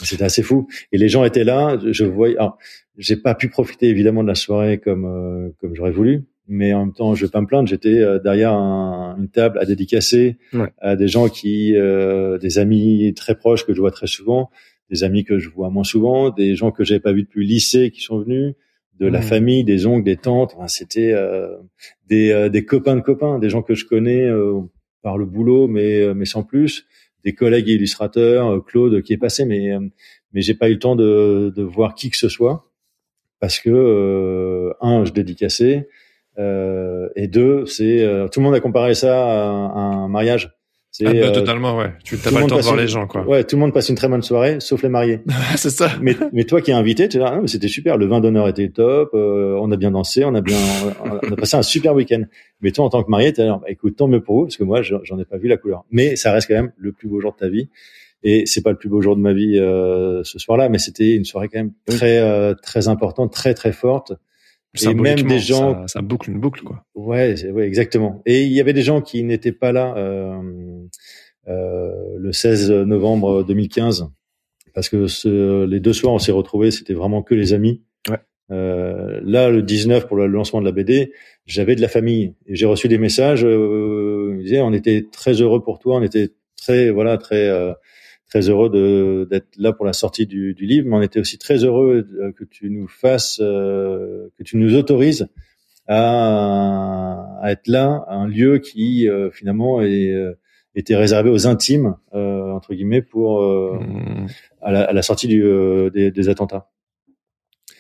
C'était assez fou. Et les gens étaient là. Je voyais. Alors, j'ai pas pu profiter évidemment de la soirée comme euh, comme j'aurais voulu. Mais en même temps, je vais pas me plaindre. J'étais euh, derrière un- une table à dédicacer à des gens qui, euh, des amis très proches que je vois très souvent, des amis que je vois moins souvent, des gens que j'avais pas vus depuis le lycée qui sont venus, de la Mhm. famille, des oncles, des tantes. Enfin, C'était euh, des, euh, des copains de copains, des gens que je connais euh, par le boulot, mais mais sans plus, des collègues illustrateurs, euh, Claude qui est passé, mais euh, mais j'ai pas eu le temps de, voir qui que ce soit parce que euh, un, je dédicaçais. Euh, et deux, c'est tout le monde a comparé ça à un mariage. C'est, Ah, bah, euh, totalement, ouais. Tu le pas le monde temps de passe voir une- les gens, quoi. Ouais, tout le monde passe une très bonne soirée, sauf les mariés. c'est ça. mais, mais toi qui es invité, tu là, ah, mais c'était super, le vin d'honneur était top, euh, on a bien dansé, on a bien, on a passé un super week-end. Mais toi, en tant que marié, là, bah, écoute, tant mieux pour vous, parce que moi, j'en j'en ai pas vu la couleur. Mais ça reste quand même le plus beau jour de ta vie. Et c'est pas le plus beau jour de ma vie euh, ce soir-là, mais c'était une soirée quand même très, euh, très importante, très très forte. Et même des gens Ça, ça boucle une boucle, quoi. Ouais, ouais, exactement. Et il y avait des gens qui n'étaient pas là euh, euh, le 16 novembre 2015 parce que ce, les deux soirs on s'est retrouvés, c'était vraiment que les amis. Ouais. Euh, là, le 19 pour le lancement de la BD, j'avais de la famille et j'ai reçu des messages. Euh, ils disaient, on était très heureux pour toi, on était très voilà très euh, très heureux de d'être là pour la sortie du, du livre, mais on était aussi très heureux euh, que tu nous fasses, euh, que tu nous autorises à, à être là, à un lieu qui euh, finalement est, euh, était réservé aux intimes euh, entre guillemets pour euh, Mmh. à, la, à la sortie du, euh, des, des attentats.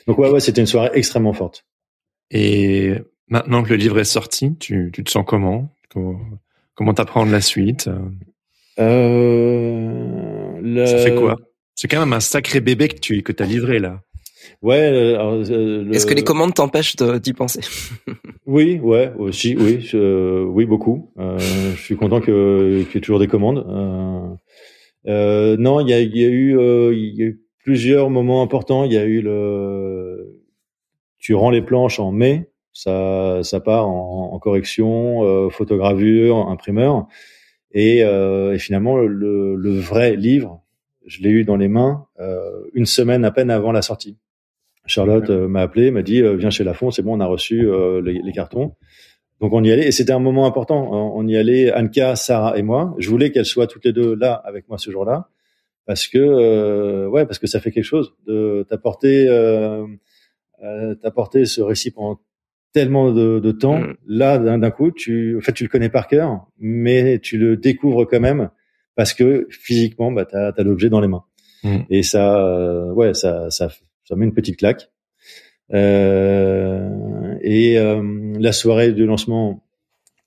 Donc ouais ouais c'était une soirée extrêmement forte. Et maintenant que le livre est sorti, tu, tu te sens comment? Comment comment t'apprendre la suite? Euh, le- Ça fait quoi? C'est quand même un sacré bébé que tu que t'as livré là. Ouais. euh, euh, le- Est-ce que les commandes t'empêchent d'y penser? Oui, ouais, aussi, oui, je- oui, beaucoup. Euh, je suis content que qu'il y ait toujours des commandes. Euh, euh, non, il y a, il y a eu, euh, il y a eu plusieurs moments importants. Il y a eu le, tu rends les planches en mai, ça, ça part en, en correction, euh, photogravure, imprimeur, et, euh, et finalement le, le vrai livre, je l'ai eu dans les mains euh, une semaine à peine avant la sortie. Charlotte euh, m'a appelé, m'a dit euh, viens chez Lafont, c'est bon, on a reçu euh, les, les cartons. Donc on y allait et c'était un moment important. On on y allait, Anka, Sarah et moi. Je voulais qu'elles soient toutes les deux là avec moi ce jour-là parce que euh, ouais, parce que ça fait quelque chose de t'apporter euh, euh, t'apporter ce récit pendant tellement de, de temps. Mm. Là, d'un coup, tu en fait tu le connais par cœur, mais tu le découvres quand même parce que physiquement, bah t'as as, l'objet dans les mains. Mm. Et ça, euh, ouais, ça, ça, ça met une petite claque. Euh, et euh, la soirée du lancement,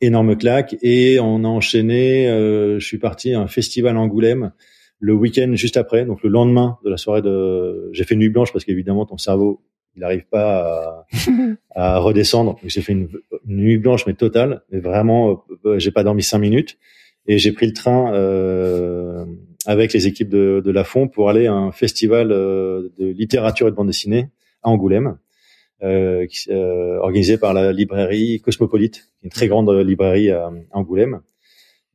énorme claque. Et on a enchaîné. euh, je suis parti à un festival à Angoulême le week-end juste après, donc le lendemain de la soirée de. J'ai fait une nuit blanche parce qu'évidemment ton cerveau, il n'arrive pas à, à redescendre. J'ai fait une, une nuit blanche mais totale. Mais vraiment, euh, j'ai pas dormi cinq minutes. Et j'ai pris le train euh, avec les équipes de, de la Fond pour aller à un festival euh, de littérature et de bande dessinée à Angoulême, euh, qui, euh, organisé par la librairie Cosmopolite, une très grande librairie à, à Angoulême.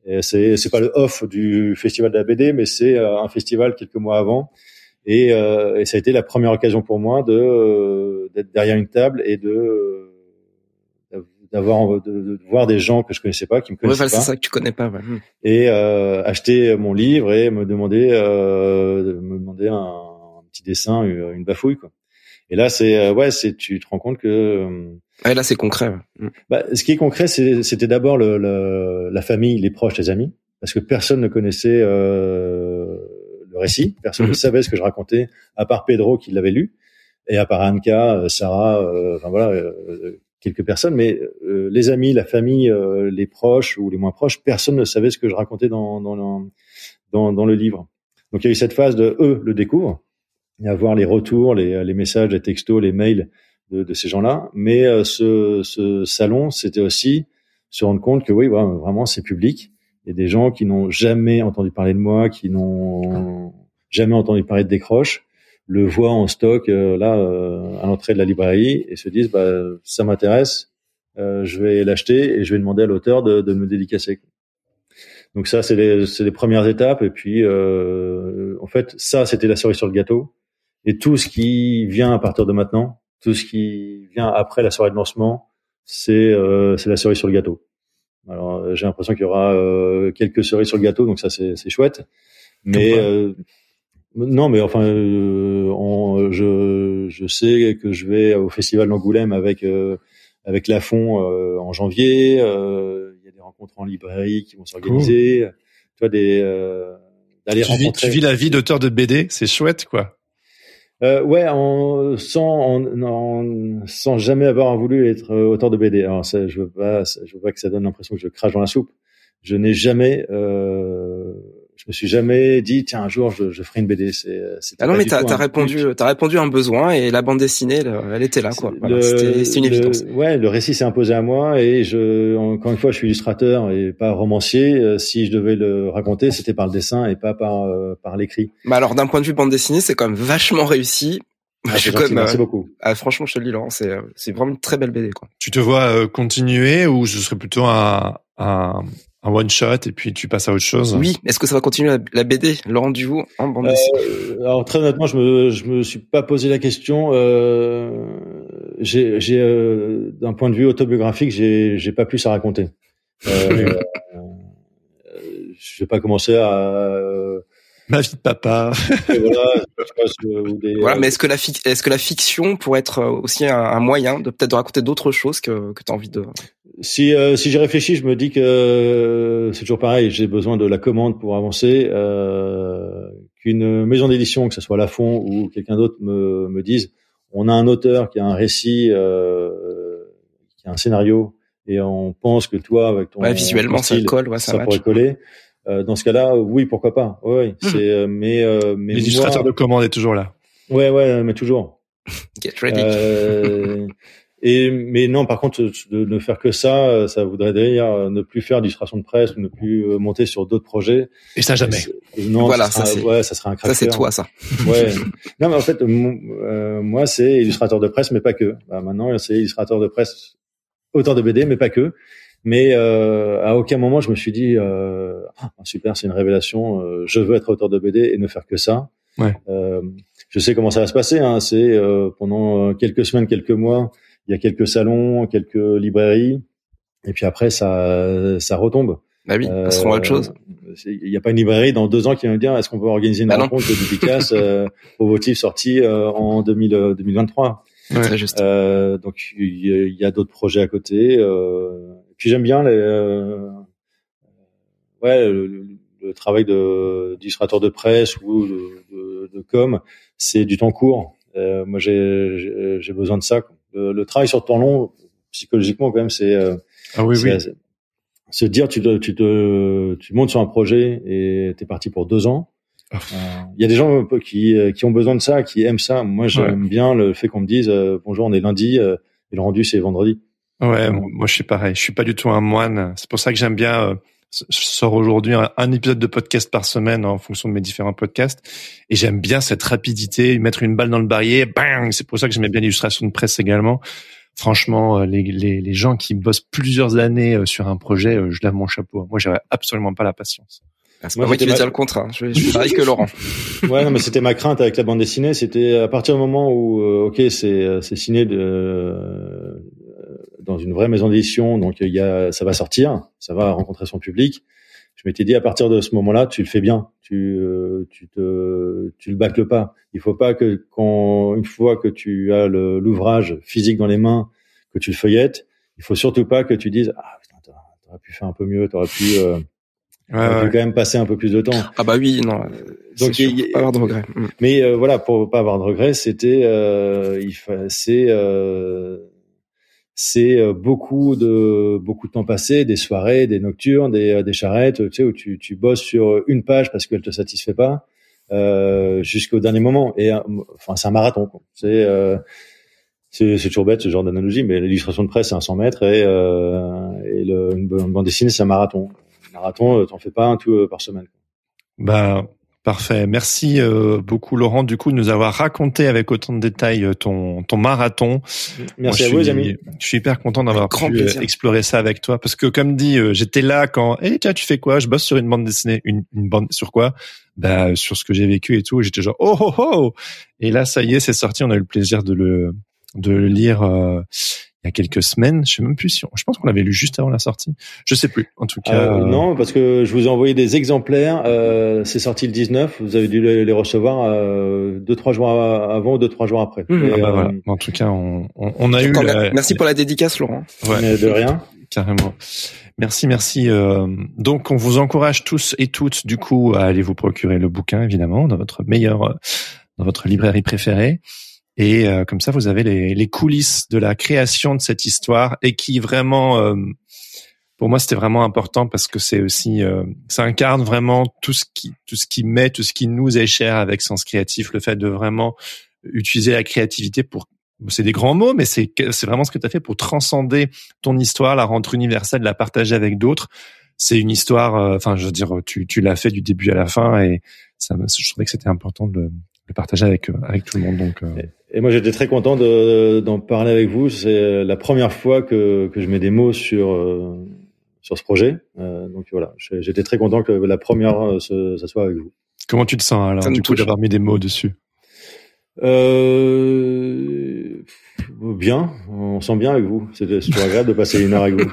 Et C'est pas le off du festival de la BD, mais c'est un festival quelques mois avant. Et, euh, et ça a été la première occasion pour moi de euh, d'être derrière une table et de euh, d'avoir de, de voir des gens que je connaissais pas, qui me Ouais, connaissaient c'est pas ça que tu connais pas. ouais. Hmm. et euh, acheter mon livre et me demander euh, me demander un, un petit dessin une bafouille quoi et là c'est euh, ouais c'est tu te rends compte que Ouais, là, c'est concret. ouais. Hmm. bah, ce qui est concret c'est- c'était d'abord le, le- la famille les proches les amis parce que personne ne connaissait euh, le récit. Personne ne Mhm. savait ce que je racontais à part Pedro qui l'avait lu et à part Anka euh, Sarah euh, enfin voilà euh, quelques personnes. Mais euh, les amis la famille les proches ou les moins proches personne ne savait ce que je racontais dans dans le, dans, dans le livre. Donc il y a eu cette phase de eux le découvrent. Et avoir les retours les, les messages les textos les mails de, de ces gens-là. Mais ce, ce salon c'était aussi se rendre compte que oui ouais, vraiment c'est public a des gens qui n'ont jamais entendu parler de moi qui n'ont jamais entendu parler de décroche le voient en stock euh, là euh, à l'entrée de la librairie et se disent bah ça m'intéresse euh, je vais l'acheter et je vais demander à l'auteur de, de me dédicacer. Donc ça c'est les, premières étapes et puis en fait ça c'était la cerise sur le gâteau. Et tout ce qui vient à partir de maintenant tout ce qui vient après la soirée de lancement c'est c'est la cerise sur le gâteau alors euh, j'ai l'impression qu'il y aura euh, quelques cerises sur le gâteau donc ça c'est c'est chouette mais euh, non, mais enfin, euh, on- je, je sais que je vais au festival d'Angoulême avec euh, avec Lafont euh, en janvier. euh, Il y a des rencontres en librairie qui vont s'organiser. Tu vois des euh, d'aller Tu vis, rencontrer. tu vis la vie d'auteur de BD, c'est chouette, quoi. Euh, ouais, en, sans sans jamais avoir voulu être euh, auteur de BD. Alors ça, je veux pas, je veux pas que ça donne l'impression que je crache dans la soupe. je n'ai jamais euh, je me suis jamais dit tiens un jour je, je ferai une BD. C'est ah non mais t'as as répondu t'as répondu à un besoin et la bande dessinée elle, était là quoi. C'était une évidence. ouais le récit s'est imposé à moi et je encore une fois je suis illustrateur et pas romancier. Euh, si je devais le raconter c'était par le dessin et pas par euh, par l'écrit. Bah alors d'un point de vue bande dessinée c'est quand même vachement réussi. Ah, je comme, merci euh, beaucoup. Ah, franchement, je te le dis, Laurent, c'est c'est vraiment une très belle BD, quoi. Tu te vois continuer ou ce serait plutôt un, un, un one shot et puis tu passes à autre chose. Oui, est-ce que ça va continuer la, BD Laurent Duvaux en bande dessinée euh, Alors très honnêtement, je me je me suis pas posé la question. Euh, j'ai j'ai euh, d'un point de vue autobiographique, j'ai j'ai pas plus à raconter. Euh, je vais pas commencer à ma vie de papa. voilà, voilà, mais est-ce que la est-ce que la fiction pourrait être aussi un, moyen de peut-être de raconter d'autres choses que que tu as envie de si, euh, si j'y réfléchis, je me dis que euh, c'est toujours pareil. J'ai besoin de la commande pour avancer. Euh, Qu'une maison d'édition, que ce soit la Fond ou quelqu'un d'autre, me, me dise on a un auteur qui a un récit, euh, qui a un scénario, et on pense que toi, avec ton ouais, visuellement, style, ça colle, ouais, ça, ça pourrait coller. Euh, dans ce cas-là, oui, pourquoi pas. Oui, mmh. c'est euh, mais mais l'illustrateur de commande est toujours là. Ouais, ouais, mais toujours. Get ready. Et mais non, par contre, de ne faire que ça, ça voudrait dire ne plus faire d'illustration de presse ou ne plus euh, monter sur d'autres projets. Et ça jamais. Non, voilà, ça, serait, ouais, ça serait un Ça c'est toi, ça. Ouais. non, mais en fait, euh, moi, c'est illustrateur de presse, mais pas que. Bah, maintenant, c'est illustrateur de presse, auteur de BD, mais pas que. Mais euh, à aucun moment, je me suis dit euh, ah, super, c'est une révélation. Euh, je veux être auteur de BD et ne faire que ça. Ouais. je sais comment ça va se passer. Hein, c'est pendant quelques semaines, quelques mois il y a quelques salons, quelques librairies, et puis après ça ça retombe. Bah oui, euh, ça autre chose. Il n'y a pas une librairie dans deux ans qui va me dire est-ce qu'on peut organiser une bah rencontre de dédicace euh, au votif sorti euh, en 2000, 2023. Ouais, juste. Euh, donc il y, a, d'autres projets à côté. Euh, puis j'aime bien les, euh, ouais, le, le, travail de d'illustrateur de presse ou de, de, de com, c'est du temps court. moi j'ai j'ai besoin de ça. Quoi le, travail sur le temps long, psychologiquement quand même, c'est euh, ah oui, oui. se dire tu te, tu te tu montes sur un projet et t'es parti pour deux ans. Ah. Euh, il y a des gens qui euh, qui ont besoin de ça, qui aiment ça. Moi, j'aime bien le fait qu'on me dise bonjour, on est lundi et le rendu c'est vendredi. Ouais, moi je suis pareil. Je suis pas du tout un moine. C'est pour ça que j'aime bien je sors aujourd'hui un, épisode de podcast par semaine en fonction de mes différents podcasts. Et j'aime bien cette rapidité, mettre une balle dans le barillet, bang C'est pour ça que j'aimais bien l'illustration de presse également. Franchement, euh, les, les, les, gens qui bossent plusieurs années euh, sur un projet, euh, je lève mon chapeau. Moi, j'aurais absolument pas la patience. Ah, c'est moi, qui vais dire le contraire. Je, vais, je pareil que Laurent. ouais, non, mais c'était ma crainte avec la bande dessinée. C'était à partir du moment où, ok, c'est c'est signé de, dans une vraie maison d'édition, donc il y a, ça va sortir, ça va rencontrer son public. Je m'étais dit à partir de ce moment-là, tu le fais bien, tu euh, tu te tu le bâcles pas. Il faut pas que quand une fois que tu as l'ouvrage physique dans les mains, que tu le feuillettes, il faut surtout pas que tu dises ah putain t'aurais pu faire un peu mieux, t'aurais pu euh, ouais, quand même passer un peu plus de temps. Ah bah oui, non. Donc sûr, pas avoir de regrets. Mm. Mais euh, voilà, pour pas avoir de regrets, c'était euh, il c'est euh, c'est euh, beaucoup de beaucoup de temps passé, des soirées, des nocturnes, des, euh, des charrettes, tu sais, où tu, tu bosses sur une page parce qu'elle te satisfait pas euh, jusqu'au dernier moment. Et euh, enfin, c'est un marathon. C'est euh, c'est toujours bête ce genre d'analogie, mais l'illustration de presse c'est un 100 mètres et, euh, et le, une, bande dessinée c'est un marathon. Un marathon, t'en fais pas un tout par semaine. Bah Parfait. Merci euh, beaucoup Laurent du coup de nous avoir raconté avec autant de détails euh, ton ton marathon. Merci à vous les amis. Je suis hyper content d'avoir pu euh, explorer ça avec toi. Parce que comme dit j'étais là quand eh tiens tu fais quoi? Je bosse sur une bande dessinée, une, une bande sur quoi? Bah sur ce que j'ai vécu et tout, j'étais genre oh oh oh! Et là ça y est, c'est sorti, on a eu le plaisir de le de le lire il y a quelques semaines. Je sais même plus si je pense qu'on l'avait lu juste avant la sortie. Je sais plus. En tout cas, euh, non, parce que je vous ai envoyé des exemplaires. Euh, c'est sorti le 19. Vous avez dû les, recevoir euh, deux trois jours avant ou deux trois jours après. Mmh. Ah bah voilà. En tout cas, on, on, on a eu. Merci pour la dédicace, Laurent. Ouais. De rien. Carrément. Merci, merci. Euh, donc, on vous encourage tous et toutes, du coup, à aller vous procurer le bouquin, évidemment, dans votre meilleur, dans votre librairie préférée. Et euh, comme ça, vous avez les, les, coulisses de la création de cette histoire et qui vraiment, euh, pour moi c'était vraiment important parce que c'est aussi euh, ça incarne vraiment tout ce qui tout ce qui met tout ce qui nous est cher avec Sens Créatif, le fait de vraiment utiliser la créativité pour c'est des grands mots, mais c'est c'est vraiment ce que tu as fait pour transcender ton histoire, la rendre universelle, la partager avec d'autres. C'est une histoire, euh, enfin, je veux dire, tu, tu l'as fait du début à la fin et ça, je trouvais que c'était important de le, partager avec avec tout le monde. Donc, euh. Et, moi, j'étais très content de, d'en parler avec vous. C'est la première fois que que je mets des mots sur euh, sur ce projet. donc voilà, j'étais très content que la première ça soit avec vous. Comment tu te sens alors du coup d'avoir mis des mots dessus? Euh, bien, on sent bien avec vous. C'est toujours agréable de passer une heure avec vous.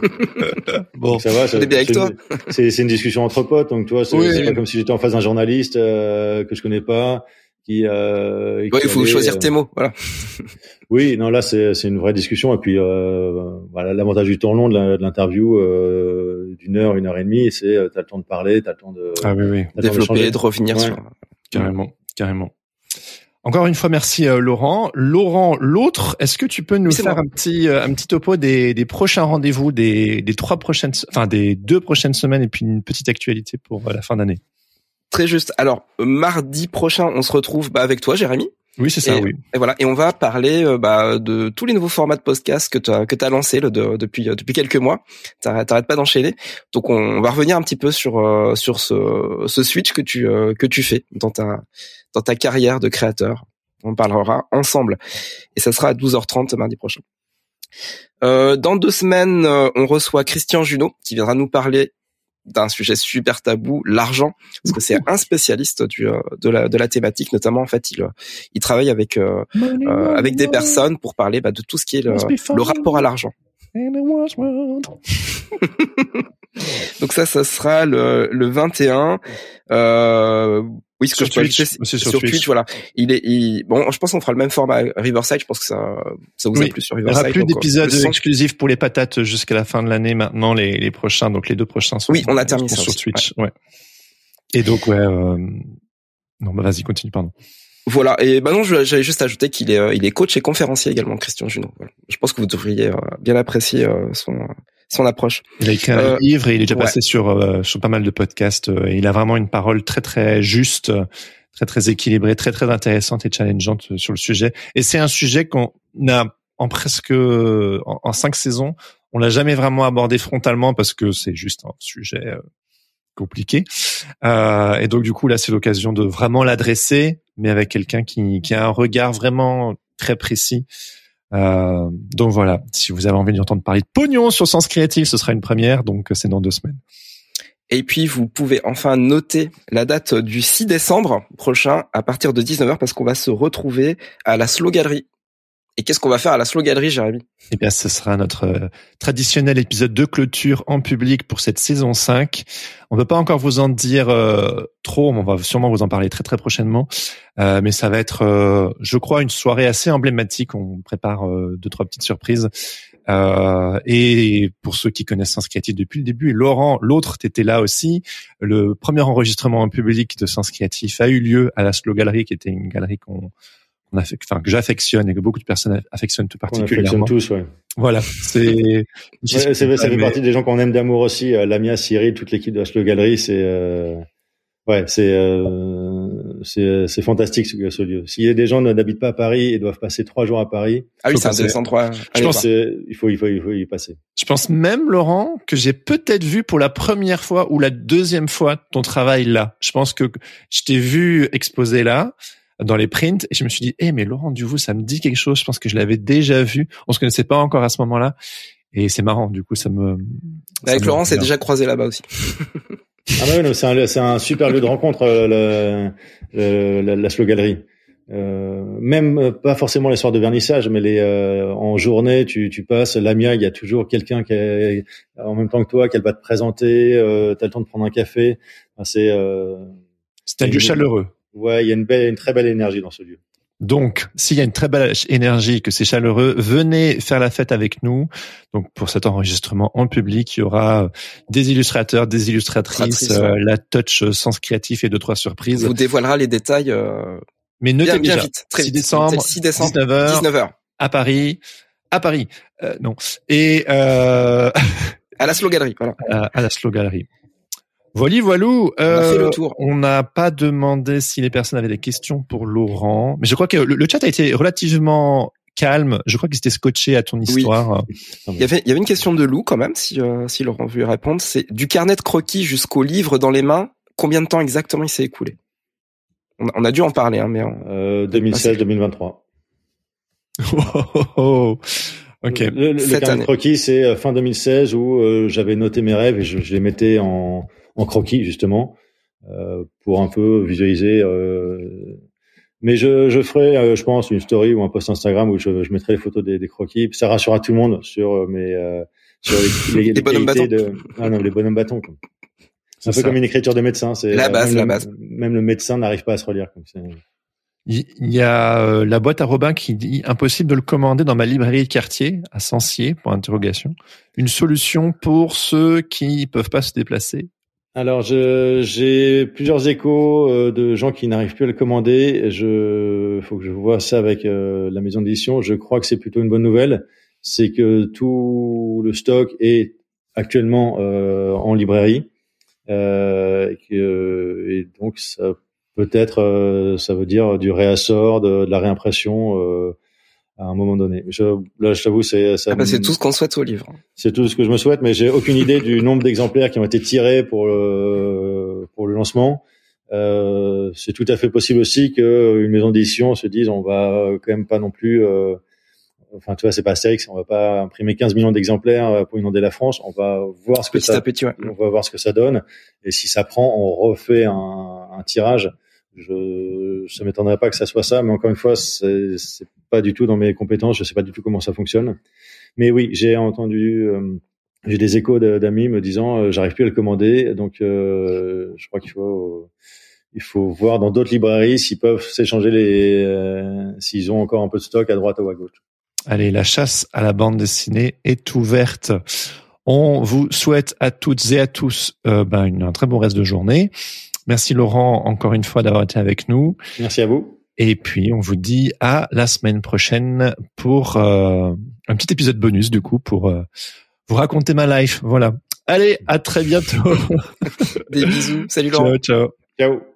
bon, ça va. C'est bien avec toi. C'est une discussion entre potes, donc tu vois, c'est pas comme si j'étais en face d'un journaliste euh, que je connais pas. Qui, euh, ouais, il faut choisir euh, tes mots, voilà. oui, non, là c'est une vraie discussion et puis euh, voilà l'avantage du temps long de l'interview euh, d'une heure, une heure et demie, c'est t'as le temps de parler, t'as le temps de ah, oui, oui. développer, de, revenir sur carrément, carrément. Encore une fois, merci euh, Laurent. Laurent, l'autre, est-ce que tu peux nous faire un petit euh, un petit topo des, des prochains rendez-vous des, des trois prochaines, enfin des deux prochaines semaines et puis une petite actualité pour euh, la fin d'année? Très juste. Alors mardi prochain, on se retrouve bah, avec toi, Jérémy. Oui, c'est ça, et, oui. Et voilà, et on va parler bah, de tous les nouveaux formats de podcast que tu as que as lancé de, depuis depuis quelques mois. T'arrêtes pas d'enchaîner. Donc on, va revenir un petit peu sur sur ce, ce switch que tu que tu fais dans ta dans ta carrière de créateur. On parlera ensemble. Et ça sera à 12h30 mardi prochain. Euh, dans deux semaines, euh, on reçoit Christian Junot qui viendra nous parler d'un sujet super tabou, l'argent, parce que c'est un spécialiste du, euh, de, la, de la thématique, notamment en fait, il, il travaille avec avec des personnes pour parler bah, de tout ce qui est le, le rapport à l'argent. Donc ça, ça sera le, le 21. Euh, oui, ce que sur je Twitch, c'est sur, Twitch. voilà. Il est, il, bon, je pense qu'on fera le même format Riverside. Je pense que ça, ça vous a plu sur Riverside. Il n'y aura plus d'épisodes exclusifs pour les patates jusqu'à la fin de l'année. Maintenant, les, les prochains, donc les deux prochains sont. Oui, on a terminé ça sur Twitch. Ouais. Et donc, ouais. Euh... Non, bah vas-y, continue, pardon. Voilà. Et ben non, j'allais juste ajouter qu'il est, euh, il est coach et conférencier également, Christian Junot. Voilà. Je pense que vous devriez euh, bien apprécier euh, son son approche. Il a écrit un euh, livre et il est déjà passé sur euh, sur pas mal de podcasts. Euh, et il a vraiment une parole très très juste, très très équilibrée, très très intéressante et challengeante sur le sujet. Et c'est un sujet qu'on a en presque en, cinq saisons, on l'a jamais vraiment abordé frontalement parce que c'est juste un sujet compliqué. Euh, et donc du coup là, c'est l'occasion de vraiment l'adresser, mais avec quelqu'un qui qui a un regard vraiment très précis euh, donc voilà, si vous avez envie d'entendre parler de pognon sur Sens Créatif, ce sera une première, donc c'est dans deux semaines. Et puis vous pouvez enfin noter la date du 6 décembre prochain à partir de 19h parce qu'on va se retrouver à la Slow Gallery et qu'est-ce qu'on va faire à la Slow Gallery, Jérémy? Eh bien, ce sera notre euh, traditionnel épisode de clôture en public pour cette saison 5. On ne peut pas encore vous en dire euh, trop, on va sûrement vous en parler très très prochainement. Euh, mais ça va être, je crois, une soirée assez emblématique. On prépare deux trois petites surprises. et pour ceux qui connaissent Sens Créatif depuis le début, Laurent, l'autre, t'étais là aussi. Le premier enregistrement en public de Sens Créatif a eu lieu à la Slow Gallery, qui était une galerie qu'on enfin que j'affectionne et que beaucoup de personnes affectionnent tout particulièrement. On tous, ouais. Voilà, c'est. ça fait partie des gens qu'on aime d'amour aussi. Euh, Lamia, Cyril, toute l'équipe de la Galerie, c'est. Euh, ouais, c'est euh, c'est c'est fantastique ce, ce lieu. S'il y a des gens n'habitent pas à Paris et doivent passer trois jours à Paris, ah oui, c'est intéressant trois. Je pense il faut il faut il faut y passer. Je pense même Laurent que j'ai peut-être vu pour la première fois ou la deuxième fois ton travail là. Je pense que je t'ai vu exposer là dans les prints et je me suis dit, eh mais Laurent Duvaux, ça me dit quelque chose. Je pense que je l'avais déjà vu. On se connaissait pas encore à ce moment-là et c'est marrant. Du coup, ça me. Avec Laurent, c'est déjà croisé là-bas aussi. ah bah oui, c'est un, c'est un super lieu de rencontre, euh, le, la, la Slow Gallery. Euh, même euh, pas forcément les soirs de vernissage, mais les euh, en journée, tu, tu passes. Lamia, il y a toujours quelqu'un qui est en même temps que toi, qu'elle va te présenter. Euh, T'as le temps de prendre un café. Enfin, c'est euh, c'est un lieu chaleureux. Ouais, il y a une belle, une très belle énergie dans ce lieu. Donc, s'il y a une très belle énergie, que c'est chaleureux, venez faire la fête avec nous. Donc, pour cet enregistrement en public, il y aura des illustrateurs, des illustratrices, euh, la touch sens créatif et deux trois surprises. On vous dévoilera les détails. Euh, Mais notez bien, bien vite, très 6 décembre, 6 décembre, 19h, 19h. à Paris, à Paris. Euh, non. Et euh, À la Slow Gallery, voilà. à, à la Slow Gallery. Voilà, voilou. On a fait Euh, le tour. On n'a pas demandé si les personnes avaient des questions pour Laurent, mais je crois que le, le chat a été relativement calme. Je crois qu'ils étaient scotchés à ton histoire. Il y avait, il y avait une question de Lou quand même, si, euh, si Laurent veut y répondre. C'est du carnet de croquis jusqu'au livre dans les mains. Combien de temps exactement il s'est écoulé? On, a- on a dû en parler, hein, mais on- Euh, 2016-2023. Oh, oh, oh. Ok. Le, le, Cette le carnet de croquis, c'est euh, fin 2016 où euh, j'avais noté mes rêves et je, je les mettais en, en croquis justement euh, pour un peu visualiser. euh, mais je, je ferai, euh, je pense, une story ou un post Instagram où je, je mettrai les photos des, des croquis. Ça rassurera tout le monde sur euh, mes euh, sur les, les, Les bonhommes qualités de ah non les bonhommes bâtons. quoi. C'est un peu ça. comme une écriture de médecin. C'est La euh, base, même la le- base. Même le médecin n'arrive pas à se relire. Comme c'est- Il y a euh, la boîte à Robin qui dit impossible de le commander dans ma librairie de quartier à Sancier pour interrogation. Une solution pour ceux qui peuvent pas se déplacer. Alors, j'ai plusieurs échos euh, de gens qui n'arrivent plus à le commander. Je faut que je vois ça avec euh, la maison d'édition. Je crois que c'est plutôt une bonne nouvelle. C'est que tout le stock est actuellement euh, en librairie. Euh, et, que- et donc, ça peut-être, euh, ça veut dire du réassort, de, de la réimpression à un moment donné. Je, là, je t'avoue, c'est ça Ah bah, c'est tout ce qu'on souhaite au livre. c'est tout ce que je me souhaite, mais j'ai aucune idée du nombre d'exemplaires qui ont été tirés pour le, pour le lancement. Euh, c'est tout à fait possible aussi qu'une maison d'édition se dise on va quand même pas non plus, euh, enfin tu vois c'est pas Astérix, on va pas imprimer 15 millions d'exemplaires pour inonder la France, on va voir ce que Petit ça petit, ouais. on va voir ce que ça donne. Et si ça prend, on refait un, un tirage. Je, ça m'étonnerait pas que ça soit ça, mais encore une fois, c'est pas du tout dans mes compétences. Je sais pas du tout comment ça fonctionne. Mais oui, j'ai entendu, euh, j'ai des échos d'amis me disant, euh, j'arrive plus à le commander. Donc, euh, je crois qu'il faut, il faut voir dans d'autres librairies s'ils peuvent s'échanger les, euh, s'ils ont encore un peu de stock à droite ou à gauche. Allez, la chasse à la bande dessinée est ouverte. On vous souhaite à toutes et à tous ben, une, un très bon reste de journée. Merci Laurent encore une fois d'avoir été avec nous. Merci à vous. Et puis on vous dit à la semaine prochaine pour euh, un petit épisode bonus du coup pour euh, vous raconter ma life. Voilà. Allez, à très bientôt. Des bisous. Salut Laurent. ciao, ciao. Ciao.